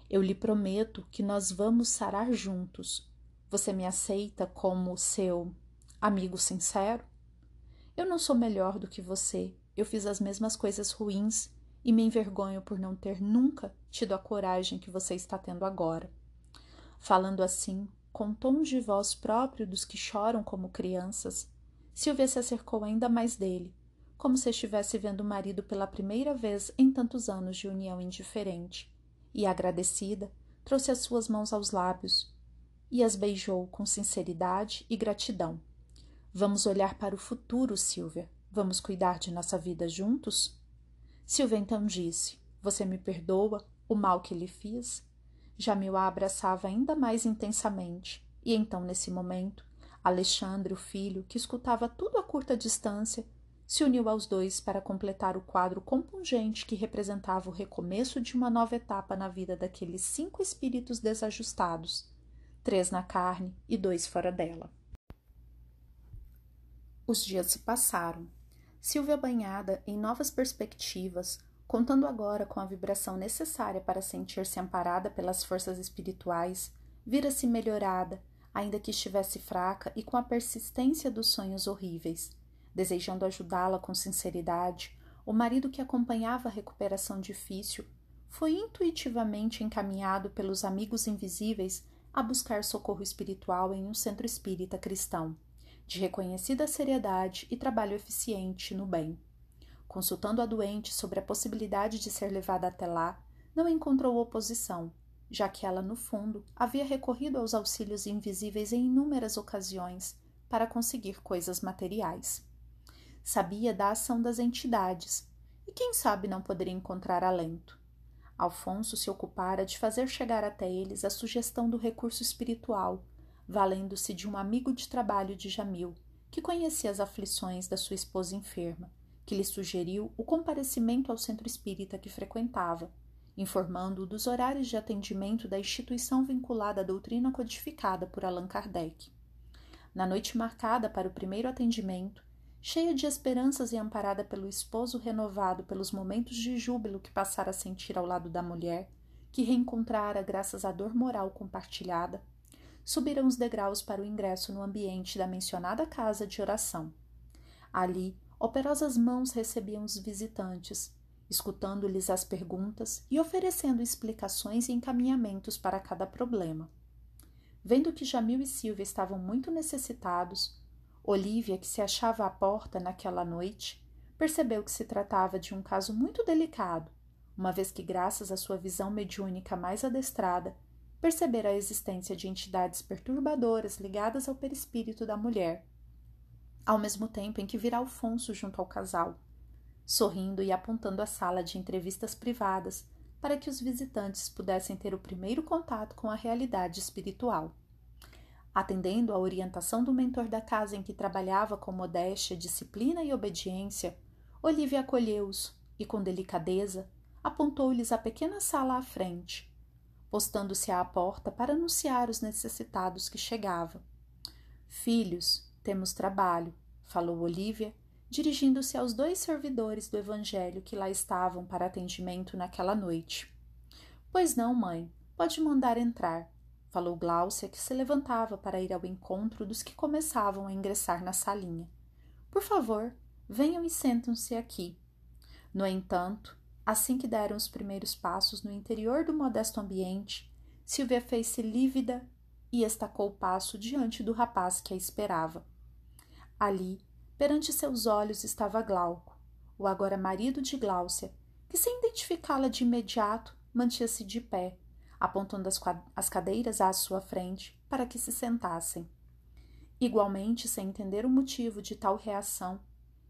Eu lhe prometo que nós vamos sarar juntos. Você me aceita como seu amigo sincero? Eu não sou melhor do que você. Eu fiz as mesmas coisas ruins e me envergonho por não ter nunca tido a coragem que você está tendo agora. Falando assim, com tons de voz próprio dos que choram como crianças, Silvia se acercou ainda mais dele, como se estivesse vendo o marido pela primeira vez em tantos anos de união indiferente, e, agradecida, trouxe as suas mãos aos lábios e as beijou com sinceridade e gratidão. Vamos olhar para o futuro, Silvia. Vamos cuidar de nossa vida juntos? Silvia então disse: Você me perdoa o mal que lhe fiz? Jamil a abraçava ainda mais intensamente, e então, nesse momento, Alexandre, o filho, que escutava tudo a curta distância, se uniu aos dois para completar o quadro compungente que representava o recomeço de uma nova etapa na vida daqueles cinco espíritos desajustados, três na carne e dois fora dela. Os dias se passaram. Silvia, banhada em novas perspectivas, contando agora com a vibração necessária para sentir-se amparada pelas forças espirituais, vira-se melhorada, ainda que estivesse fraca e com a persistência dos sonhos horríveis. Desejando ajudá-la com sinceridade, o marido que acompanhava a recuperação difícil foi intuitivamente encaminhado pelos amigos invisíveis a buscar socorro espiritual em um centro espírita cristão, de reconhecida seriedade e trabalho eficiente no bem. Consultando a doente sobre a possibilidade de ser levada até lá, não encontrou oposição, já que ela, no fundo, havia recorrido aos auxílios invisíveis em inúmeras ocasiões para conseguir coisas materiais. Sabia da ação das entidades e, quem sabe, não poderia encontrar alento. Alfonso se ocupara de fazer chegar até eles a sugestão do recurso espiritual, valendo-se de um amigo de trabalho de Jamil, que conhecia as aflições da sua esposa enferma que lhe sugeriu o comparecimento ao centro espírita que frequentava, informando-o dos horários de atendimento da instituição vinculada à doutrina codificada por Allan Kardec. Na noite marcada para o primeiro atendimento, cheia de esperanças e amparada pelo esposo renovado pelos momentos de júbilo que passara a sentir ao lado da mulher, que reencontrara graças à dor moral compartilhada, subiram os degraus para o ingresso no ambiente da mencionada casa de oração. Ali, operosas mãos recebiam os visitantes, escutando-lhes as perguntas e oferecendo explicações e encaminhamentos para cada problema. Vendo que Jamil e Silvia estavam muito necessitados, Olívia, que se achava à porta naquela noite, percebeu que se tratava de um caso muito delicado, uma vez que, graças à sua visão mediúnica mais adestrada, percebera a existência de entidades perturbadoras ligadas ao perispírito da mulher ao mesmo tempo em que vira Alfonso junto ao casal, sorrindo e apontando a sala de entrevistas privadas para que os visitantes pudessem ter o primeiro contato com a realidade espiritual. Atendendo à orientação do mentor da casa em que trabalhava com modéstia, disciplina e obediência, Olivia acolheu-os e, com delicadeza, apontou-lhes a pequena sala à frente, postando-se à porta para anunciar os necessitados que chegavam. Filhos, temos trabalho, falou Olívia, dirigindo-se aos dois servidores do Evangelho que lá estavam para atendimento naquela noite. Pois não, mãe, pode mandar entrar, falou Gláucia, que se levantava para ir ao encontro dos que começavam a ingressar na salinha. Por favor, venham e sentam-se aqui. No entanto, assim que deram os primeiros passos no interior do modesto ambiente, Silvia fez-se lívida e estacou o passo diante do rapaz que a esperava. Ali, perante seus olhos, estava Glauco, o agora marido de Gláucia, que, sem identificá-la de imediato, mantinha-se de pé, apontando as, as cadeiras à sua frente para que se sentassem. Igualmente, sem entender o motivo de tal reação,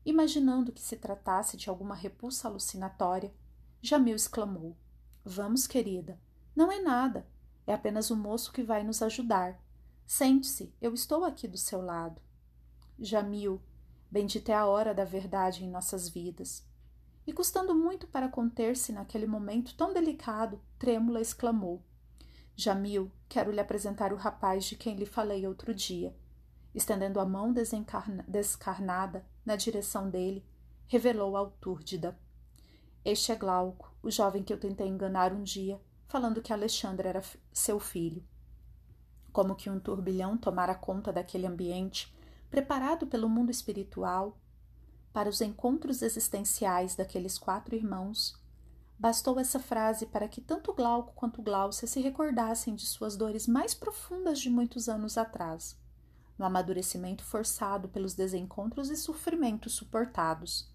imaginando que se tratasse de alguma repulsa alucinatória, Jamil exclamou: Vamos, querida, não é nada, é apenas o moço que vai nos ajudar. Sente-se, eu estou aqui do seu lado. Jamil, bendita é a hora da verdade em nossas vidas. E custando muito para conter-se naquele momento tão delicado, trêmula exclamou: Jamil, quero lhe apresentar o rapaz de quem lhe falei outro dia. Estendendo a mão descarnada na direção dele, revelou ao Túrdida. Este é Glauco, o jovem que eu tentei enganar um dia falando que Alexandre era seu filho. Como que um turbilhão tomara conta daquele ambiente, preparado pelo mundo espiritual para os encontros existenciais daqueles quatro irmãos, bastou essa frase para que tanto Glauco quanto Gláucia se recordassem de suas dores mais profundas de muitos anos atrás, no amadurecimento forçado pelos desencontros e sofrimentos suportados.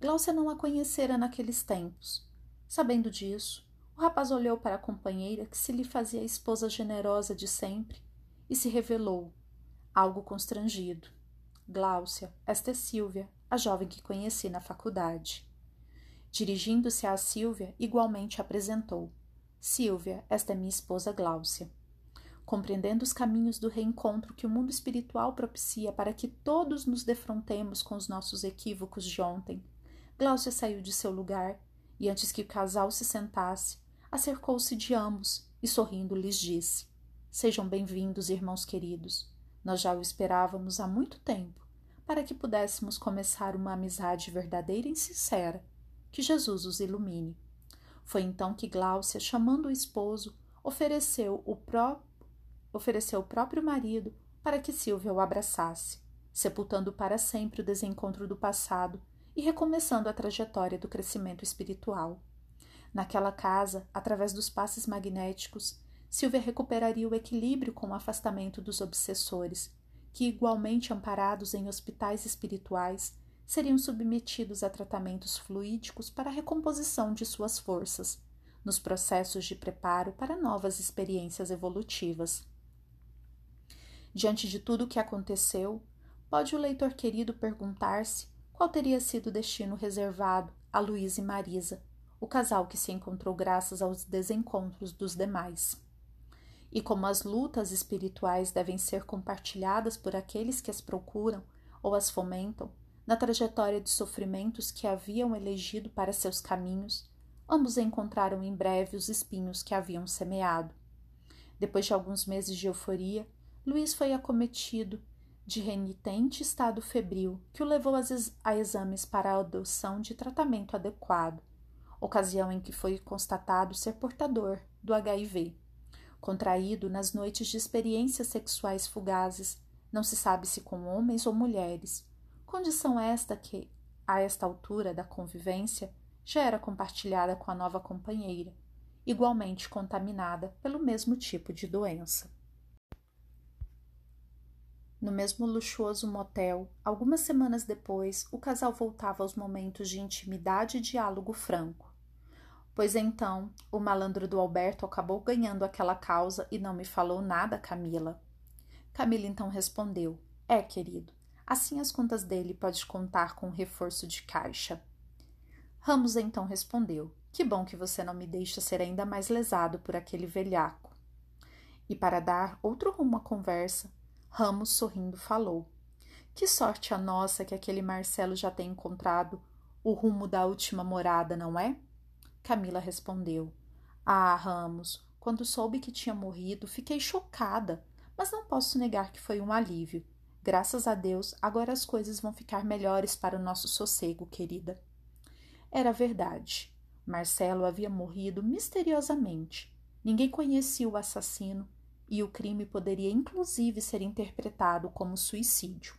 Gláucia não a conhecera naqueles tempos. Sabendo disso, o rapaz olhou para a companheira que se lhe fazia a esposa generosa de sempre e se revelou, algo constrangido. Gláucia, esta é Silvia, a jovem que conheci na faculdade. Dirigindo-se a Silvia, igualmente apresentou: Silvia, esta é minha esposa Gláucia. Compreendendo os caminhos do reencontro que o mundo espiritual propicia para que todos nos defrontemos com os nossos equívocos de ontem, Gláucia saiu de seu lugar e, antes que o casal se sentasse, acercou-se de ambos e, sorrindo, lhes disse: Sejam bem-vindos, irmãos queridos. Nós já o esperávamos há muito tempo, para que pudéssemos começar uma amizade verdadeira e sincera. Que Jesus os ilumine. Foi então que Gláucia, chamando o esposo, ofereceu o, pró ofereceu o próprio marido para que Silvia o abraçasse, sepultando para sempre o desencontro do passado e recomeçando a trajetória do crescimento espiritual. Naquela casa, através dos passes magnéticos, Silvia recuperaria o equilíbrio com o afastamento dos obsessores, que, igualmente amparados em hospitais espirituais, seriam submetidos a tratamentos fluídicos para a recomposição de suas forças, nos processos de preparo para novas experiências evolutivas. Diante de tudo o que aconteceu, pode o leitor querido perguntar-se qual teria sido o destino reservado a Luiz e Marisa, o casal que se encontrou graças aos desencontros dos demais. E como as lutas espirituais devem ser compartilhadas por aqueles que as procuram ou as fomentam, na trajetória de sofrimentos que haviam elegido para seus caminhos, ambos encontraram em breve os espinhos que haviam semeado. Depois de alguns meses de euforia, Luiz foi acometido de renitente estado febril que o levou a exames para a adoção de tratamento adequado, ocasião em que foi constatado ser portador do HIV. Contraído nas noites de experiências sexuais fugazes, não se sabe se com homens ou mulheres, condição esta que, a esta altura da convivência, já era compartilhada com a nova companheira, igualmente contaminada pelo mesmo tipo de doença. No mesmo luxuoso motel, algumas semanas depois, o casal voltava aos momentos de intimidade e diálogo franco. Pois então, o malandro do Alberto acabou ganhando aquela causa e não me falou nada, Camila. Camila então respondeu: É, querido, assim as contas dele pode contar com um reforço de caixa. Ramos então respondeu: Que bom que você não me deixa ser ainda mais lesado por aquele velhaco. E para dar outro rumo à conversa, Ramos, sorrindo, falou: Que sorte a nossa que aquele Marcelo já tem encontrado o rumo da última morada, não é? Camila respondeu: Ah, Ramos, quando soube que tinha morrido, fiquei chocada, mas não posso negar que foi um alívio. Graças a Deus, agora as coisas vão ficar melhores para o nosso sossego, querida. Era verdade. Marcelo havia morrido misteriosamente. Ninguém conhecia o assassino e o crime poderia inclusive ser interpretado como suicídio.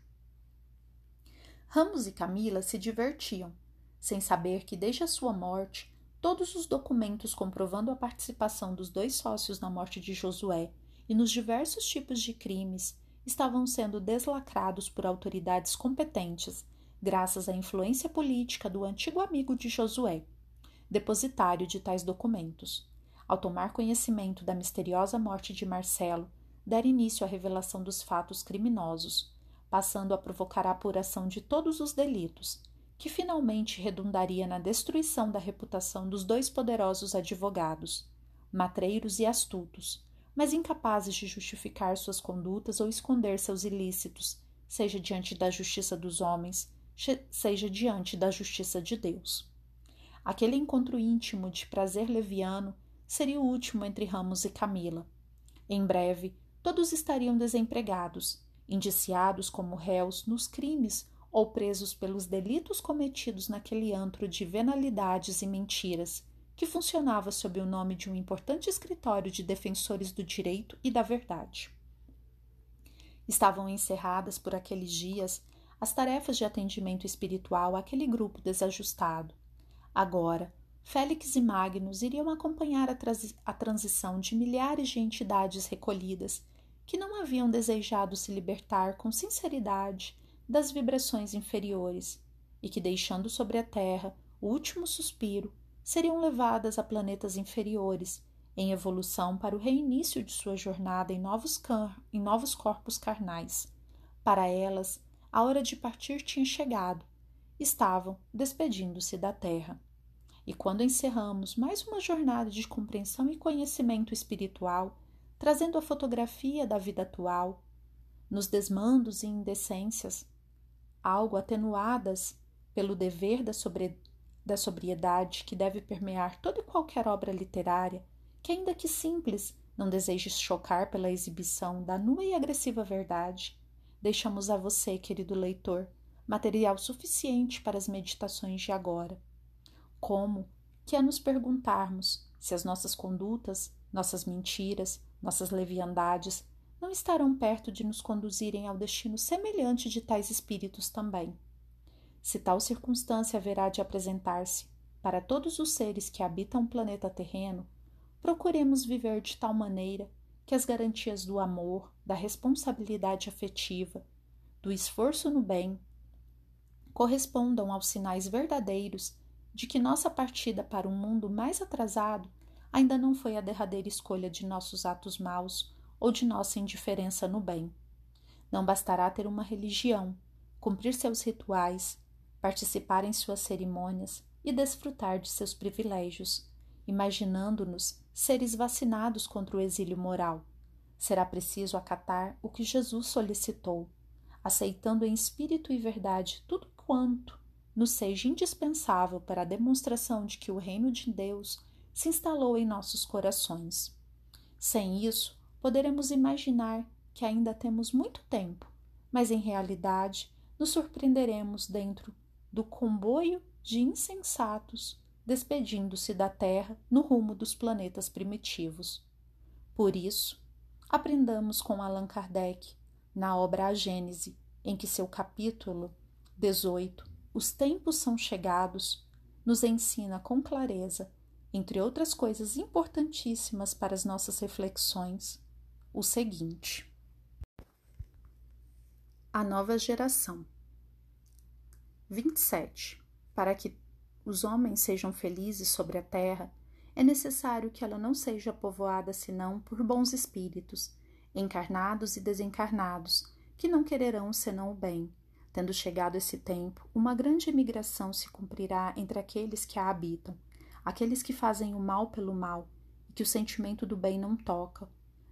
Ramos e Camila se divertiam, sem saber que desde a sua morte, todos os documentos comprovando a participação dos dois sócios na morte de Josué e nos diversos tipos de crimes estavam sendo deslacrados por autoridades competentes, graças à influência política do antigo amigo de Josué. depositário de tais documentos. Ao tomar conhecimento da misteriosa morte de Marcelo, dera início à revelação dos fatos criminosos, passando a provocar a apuração de todos os delitos, que finalmente redundaria na destruição da reputação dos dois poderosos advogados, matreiros e astutos, mas incapazes de justificar suas condutas ou esconder seus ilícitos, seja diante da justiça dos homens, seja diante da justiça de Deus. Aquele encontro íntimo de prazer leviano seria o último entre Ramos e Camila. Em breve, todos estariam desempregados, indiciados como réus nos crimes ou presos pelos delitos cometidos naquele antro de venalidades e mentiras, que funcionava sob o nome de um importante escritório de defensores do direito e da verdade. Estavam encerradas por aqueles dias as tarefas de atendimento espiritual àquele grupo desajustado. Agora, Félix e Magnus iriam acompanhar a, a transição de milhares de entidades recolhidas que não haviam desejado se libertar com sinceridade das vibrações inferiores e que, deixando sobre a Terra o último suspiro, seriam levadas a planetas inferiores, em evolução para o reinício de sua jornada em novos, em novos corpos carnais. Para elas, a hora de partir tinha chegado. Estavam despedindo-se da Terra. E quando encerramos mais uma jornada de compreensão e conhecimento espiritual, trazendo a fotografia da vida atual, nos desmandos e indecências, algo atenuadas pelo dever da, sobre, da sobriedade que deve permear toda e qualquer obra literária, que, ainda que simples, não deseje chocar pela exibição da nua e agressiva verdade, deixamos a você, querido leitor, material suficiente para as meditações de agora. Como que é nos perguntarmos se as nossas condutas, nossas mentiras, nossas leviandades não estarão perto de nos conduzirem ao destino semelhante de tais espíritos também. Se tal circunstância haverá de apresentar-se para todos os seres que habitam o planeta terreno, procuremos viver de tal maneira que as garantias do amor, da responsabilidade afetiva, do esforço no bem, correspondam aos sinais verdadeiros de que nossa partida para um mundo mais atrasado ainda não foi a derradeira escolha de nossos atos maus ou de nossa indiferença no bem. Não bastará ter uma religião, cumprir seus rituais, participar em suas cerimônias e desfrutar de seus privilégios, imaginando-nos seres vacinados contra o exílio moral. Será preciso acatar o que Jesus solicitou, aceitando em espírito e verdade tudo quanto nos seja indispensável para a demonstração de que o reino de Deus se instalou em nossos corações. Sem isso, poderemos imaginar que ainda temos muito tempo, mas em realidade nos surpreenderemos dentro do comboio de insensatos despedindo-se da Terra no rumo dos planetas primitivos. Por isso, aprendamos com Allan Kardec, na obra A Gênese, em que seu capítulo 18, Os Tempos São Chegados, nos ensina com clareza, entre outras coisas importantíssimas para as nossas reflexões, o seguinte: A nova geração. 27. Para que os homens sejam felizes sobre a terra, é necessário que ela não seja povoada senão por bons espíritos, encarnados e desencarnados, que não quererão senão o bem. Tendo chegado esse tempo, uma grande emigração se cumprirá entre aqueles que a habitam, aqueles que fazem o mal pelo mal, e que o sentimento do bem não toca,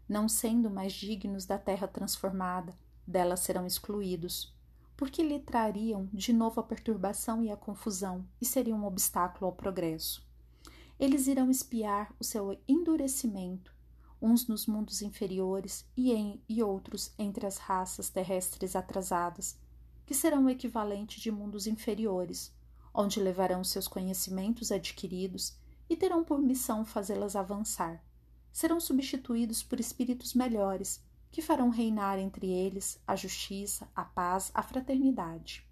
não sendo mais dignos da terra transformada, dela serão excluídos, porque lhe trariam de novo a perturbação e a confusão e seriam um obstáculo ao progresso. Eles irão espiar o seu endurecimento, uns nos mundos inferiores e, em, e outros entre as raças terrestres atrasadas, que serão o equivalente de mundos inferiores, onde levarão seus conhecimentos adquiridos e terão por missão fazê-las avançar serão substituídos por espíritos melhores, que farão reinar entre eles a justiça, a paz, a fraternidade.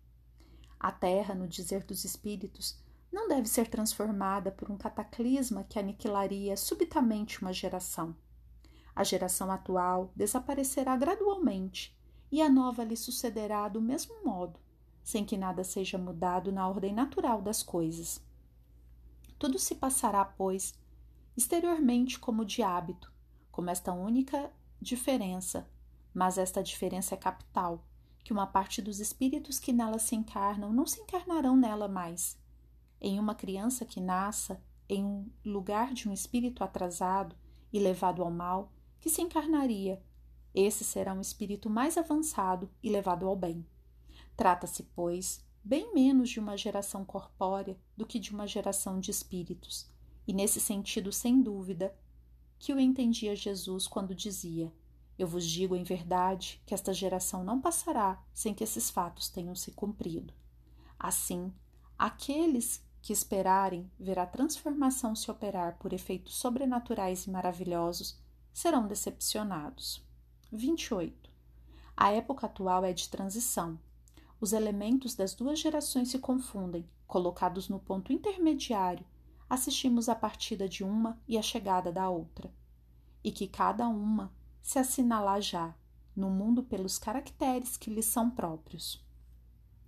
A terra, no dizer dos espíritos, não deve ser transformada por um cataclisma que aniquilaria subitamente uma geração. A geração atual desaparecerá gradualmente e a nova lhe sucederá do mesmo modo, sem que nada seja mudado na ordem natural das coisas. Tudo se passará, pois, exteriormente como de hábito, como esta única diferença, mas esta diferença é capital, que uma parte dos espíritos que nela se encarnam não se encarnarão nela mais. Em uma criança que nasça em um lugar de um espírito atrasado e levado ao mal, que se encarnaria, esse será um espírito mais avançado e levado ao bem. Trata-se, pois, bem menos de uma geração corpórea do que de uma geração de espíritos, e nesse sentido, sem dúvida, que o entendia Jesus quando dizia: Eu vos digo em verdade que esta geração não passará sem que esses fatos tenham se cumprido. Assim, aqueles que esperarem ver a transformação se operar por efeitos sobrenaturais e maravilhosos serão decepcionados. 28. A época atual é de transição. Os elementos das duas gerações se confundem, colocados no ponto intermediário assistimos à partida de uma e à chegada da outra, e que cada uma se assinala já no mundo pelos caracteres que lhes são próprios.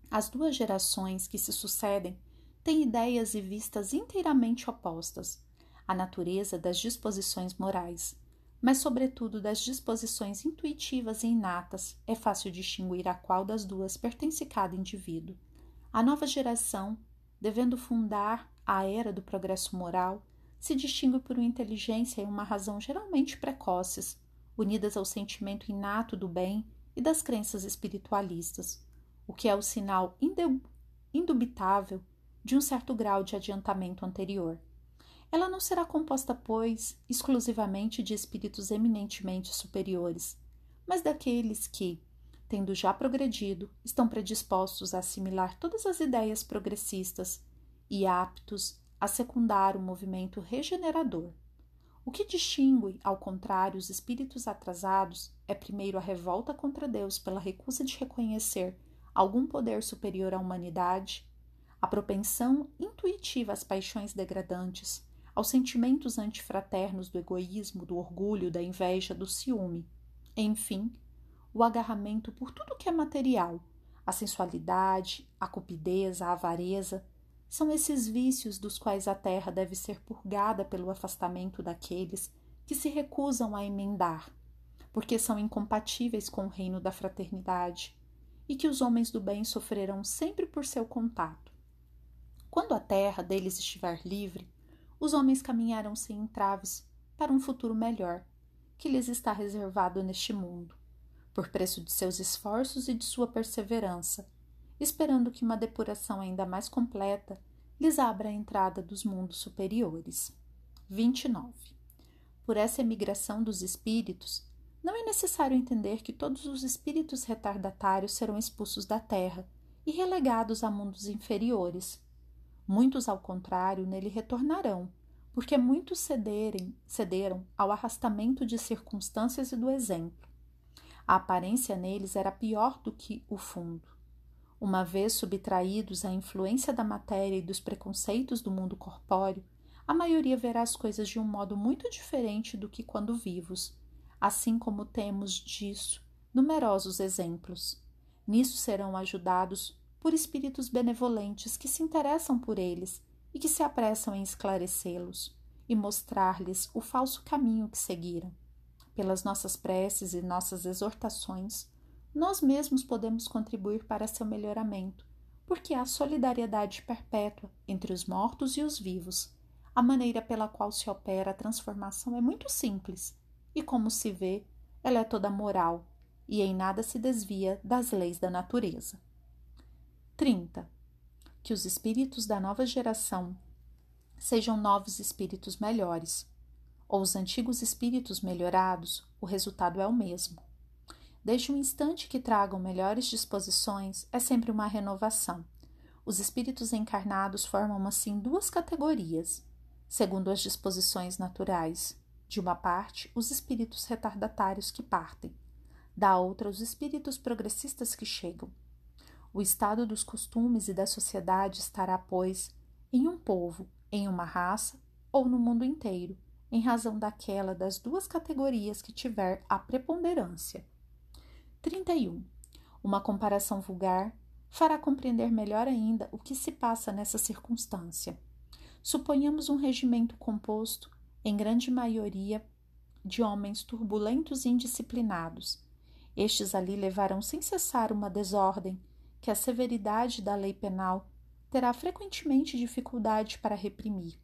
As duas gerações que se sucedem têm ideias e vistas inteiramente opostas, a natureza das disposições morais, mas, sobretudo, das disposições intuitivas e inatas, é fácil distinguir a qual das duas pertence cada indivíduo. A nova geração, devendo fundar a era do progresso moral se distingue por uma inteligência e uma razão geralmente precoces, unidas ao sentimento inato do bem e das crenças espiritualistas, o que é o sinal indubitável de um certo grau de adiantamento anterior. Ela não será composta, pois, exclusivamente de espíritos eminentemente superiores, mas daqueles que, tendo já progredido, estão predispostos a assimilar todas as ideias progressistas e aptos a secundar o movimento regenerador. O que distingue, ao contrário, os espíritos atrasados é primeiro a revolta contra Deus pela recusa de reconhecer algum poder superior à humanidade, a propensão intuitiva às paixões degradantes, aos sentimentos antifraternos do egoísmo, do orgulho, da inveja, do ciúme, enfim, o agarramento por tudo que é material, a sensualidade, a cupidez, a avareza, são esses vícios dos quais a terra deve ser purgada pelo afastamento daqueles que se recusam a emendar, porque são incompatíveis com o reino da fraternidade, e que os homens do bem sofrerão sempre por seu contato. Quando a terra deles estiver livre, os homens caminharão sem entraves para um futuro melhor, que lhes está reservado neste mundo, por preço de seus esforços e de sua perseverança, esperando que uma depuração ainda mais completa lhes abra a entrada dos mundos superiores. 29. Por essa emigração dos espíritos, não é necessário entender que todos os espíritos retardatários serão expulsos da Terra e relegados a mundos inferiores. Muitos, ao contrário, nele retornarão, porque muitos cederem, cederam ao arrastamento de circunstâncias e do exemplo. A aparência neles era pior do que o fundo. Uma vez subtraídos à influência da matéria e dos preconceitos do mundo corpóreo, a maioria verá as coisas de um modo muito diferente do que quando vivos, assim como temos disso numerosos exemplos. Nisso serão ajudados por espíritos benevolentes que se interessam por eles e que se apressam em esclarecê-los e mostrar-lhes o falso caminho que seguiram. Pelas nossas preces e nossas exortações, nós mesmos podemos contribuir para seu melhoramento, porque há solidariedade perpétua entre os mortos e os vivos. A maneira pela qual se opera a transformação é muito simples, e como se vê, ela é toda moral e em nada se desvia das leis da natureza. 30. Que os espíritos da nova geração sejam novos espíritos melhores, ou os antigos espíritos melhorados, o resultado é o mesmo. Desde o instante que tragam melhores disposições, é sempre uma renovação. Os espíritos encarnados formam assim duas categorias, segundo as disposições naturais. De uma parte, os espíritos retardatários que partem, da outra, os espíritos progressistas que chegam. O estado dos costumes e da sociedade estará, pois, em um povo, em uma raça ou no mundo inteiro, em razão daquela das duas categorias que tiver a preponderância. 31. Uma comparação vulgar fará compreender melhor ainda o que se passa nessa circunstância. Suponhamos um regimento composto, em grande maioria, de homens turbulentos e indisciplinados. Estes ali levarão sem cessar uma desordem que a severidade da lei penal terá frequentemente dificuldade para reprimir.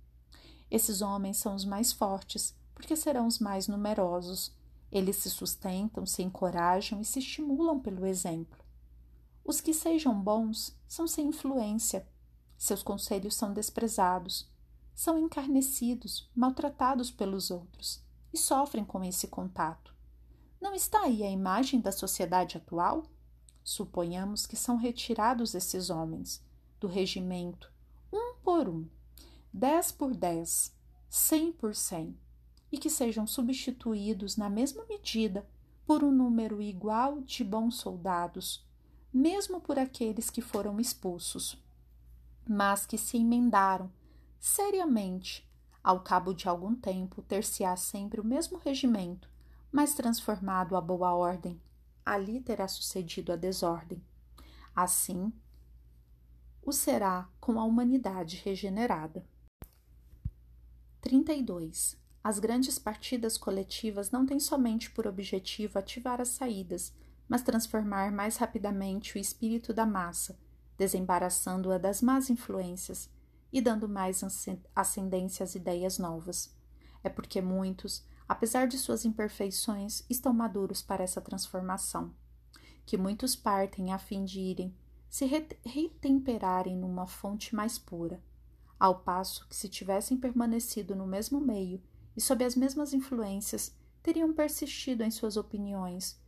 Esses homens são os mais fortes, porque serão os mais numerosos. Eles se sustentam, se encorajam e se estimulam pelo exemplo. Os que sejam bons são sem influência, seus conselhos são desprezados, são encarnecidos, maltratados pelos outros e sofrem com esse contato. Não está aí a imagem da sociedade atual? Suponhamos que são retirados esses homens do regimento, um por um, dez por dez, cem por cem, e que sejam substituídos na mesma medida por um número igual de bons soldados, mesmo por aqueles que foram expulsos, mas que se emendaram seriamente. Ao cabo de algum tempo, ter-se-á sempre o mesmo regimento, mas transformado à boa ordem. Ali terá sucedido a desordem. Assim, o será com a humanidade regenerada. 32. As grandes partidas coletivas não têm somente por objetivo ativar as saídas, mas transformar mais rapidamente o espírito da massa, desembaraçando-a das más influências e dando mais ascendência às ideias novas. É porque muitos, apesar de suas imperfeições, estão maduros para essa transformação, que muitos partem a fim de irem se retemperarem numa fonte mais pura, ao passo que, se tivessem permanecido no mesmo meio e sob as mesmas influências, teriam persistido em suas opiniões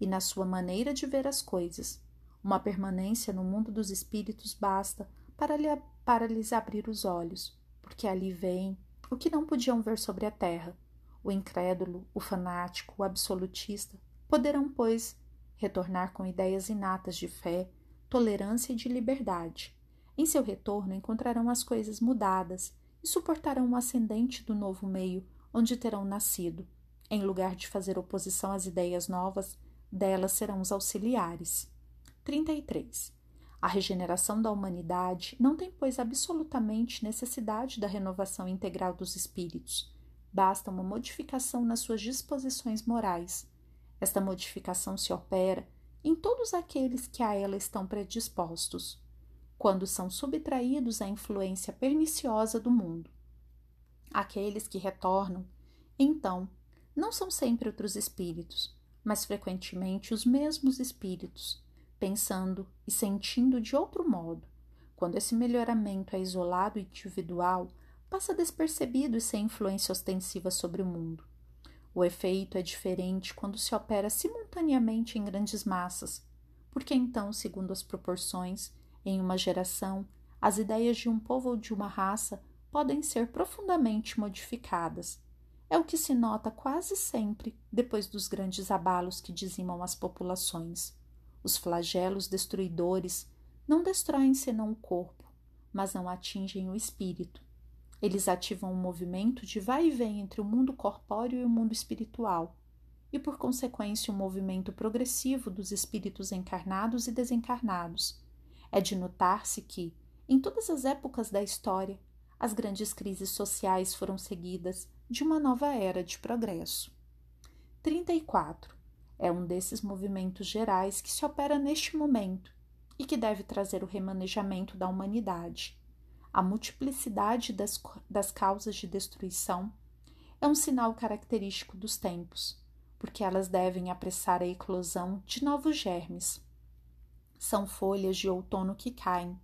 e na sua maneira de ver as coisas. Uma permanência no mundo dos espíritos basta para, lhe, para lhes abrir os olhos, porque ali vem o que não podiam ver sobre a terra. O incrédulo, o fanático, o absolutista poderão, pois, retornar com ideias inatas de fé, tolerância e de liberdade. Em seu retorno encontrarão as coisas mudadas e suportarão o ascendente do novo meio onde terão nascido. Em lugar de fazer oposição às ideias novas, delas serão os auxiliares. 33. A regeneração da humanidade não tem, pois, absolutamente necessidade da renovação integral dos espíritos. Basta uma modificação nas suas disposições morais. Esta modificação se opera em todos aqueles que a ela estão predispostos, quando são subtraídos à influência perniciosa do mundo. Aqueles que retornam, então, não são sempre outros espíritos, mas frequentemente os mesmos espíritos, pensando e sentindo de outro modo. Quando esse melhoramento é isolado e individual, passa despercebido e sem influência ostensiva sobre o mundo. O efeito é diferente quando se opera simultaneamente em grandes massas, porque então, segundo as proporções, em uma geração, as ideias de um povo ou de uma raça podem ser profundamente modificadas. É o que se nota quase sempre depois dos grandes abalos que dizimam as populações. Os flagelos destruidores não destroem senão o corpo, mas não atingem o espírito. Eles ativam um movimento de vai e vem entre o mundo corpóreo e o mundo espiritual, e por consequência um movimento progressivo dos espíritos encarnados e desencarnados. É de notar-se que, em todas as épocas da história, as grandes crises sociais foram seguidas de uma nova era de progresso. 34 é um desses movimentos gerais que se opera neste momento e que deve trazer o remanejamento da humanidade. A multiplicidade das, das causas de destruição é um sinal característico dos tempos, porque elas devem apressar a eclosão de novos germes. São folhas de outono que caem,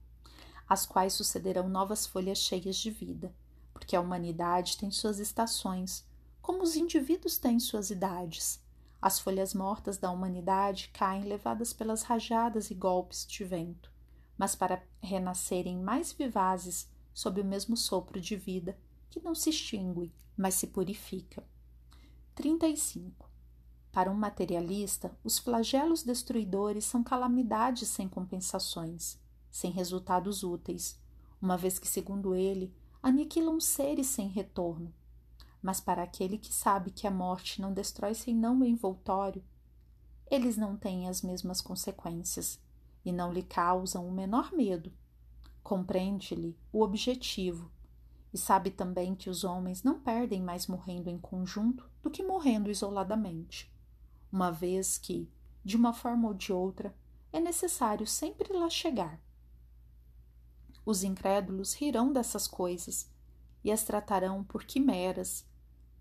às quais sucederão novas folhas cheias de vida, porque a humanidade tem suas estações, como os indivíduos têm suas idades as folhas mortas da humanidade caem levadas pelas rajadas e golpes de vento, mas para renascerem mais vivazes sob o mesmo sopro de vida que não se extingue, mas se purifica. 35. Para um materialista, os flagelos destruidores são calamidades sem compensações, sem resultados úteis, uma vez que, segundo ele, aniquilam seres sem retorno, mas para aquele que sabe que a morte não destrói senão o envoltório, eles não têm as mesmas consequências e não lhe causam o menor medo. Compreende-lhe o objetivo E sabe também que os homens não perdem mais morrendo em conjunto do que morrendo isoladamente, uma vez que, de uma forma ou de outra, é necessário sempre lá chegar. Os incrédulos rirão dessas coisas e as tratarão por quimeras,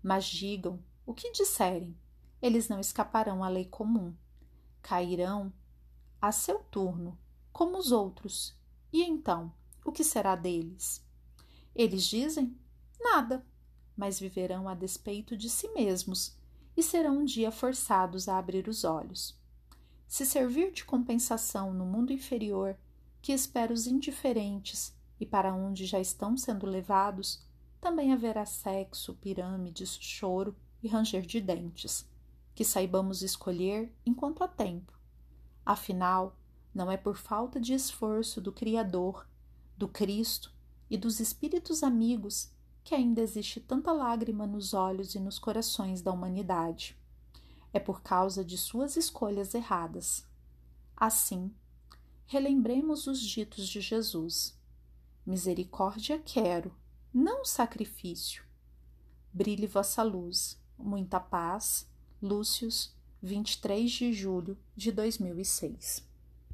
mas digam o que disserem, eles não escaparão à lei comum. Cairão a seu turno, como os outros. E então, o que será deles? Eles dizem nada, mas viverão a despeito de si mesmos e serão um dia forçados a abrir os olhos. Se servir de compensação no mundo inferior, que espera os indiferentes e para onde já estão sendo levados, também haverá sexo, pirâmides, choro e ranger de dentes. Que saibamos escolher enquanto há tempo. Afinal, não é por falta de esforço do Criador, do Cristo e dos espíritos amigos que ainda existe tanta lágrima nos olhos e nos corações da humanidade. É por causa de suas escolhas erradas. Assim, relembremos os ditos de Jesus: Misericórdia quero, não sacrifício. Brilhe vossa luz. Muita paz. Lúcius, 23 de julho de 2006.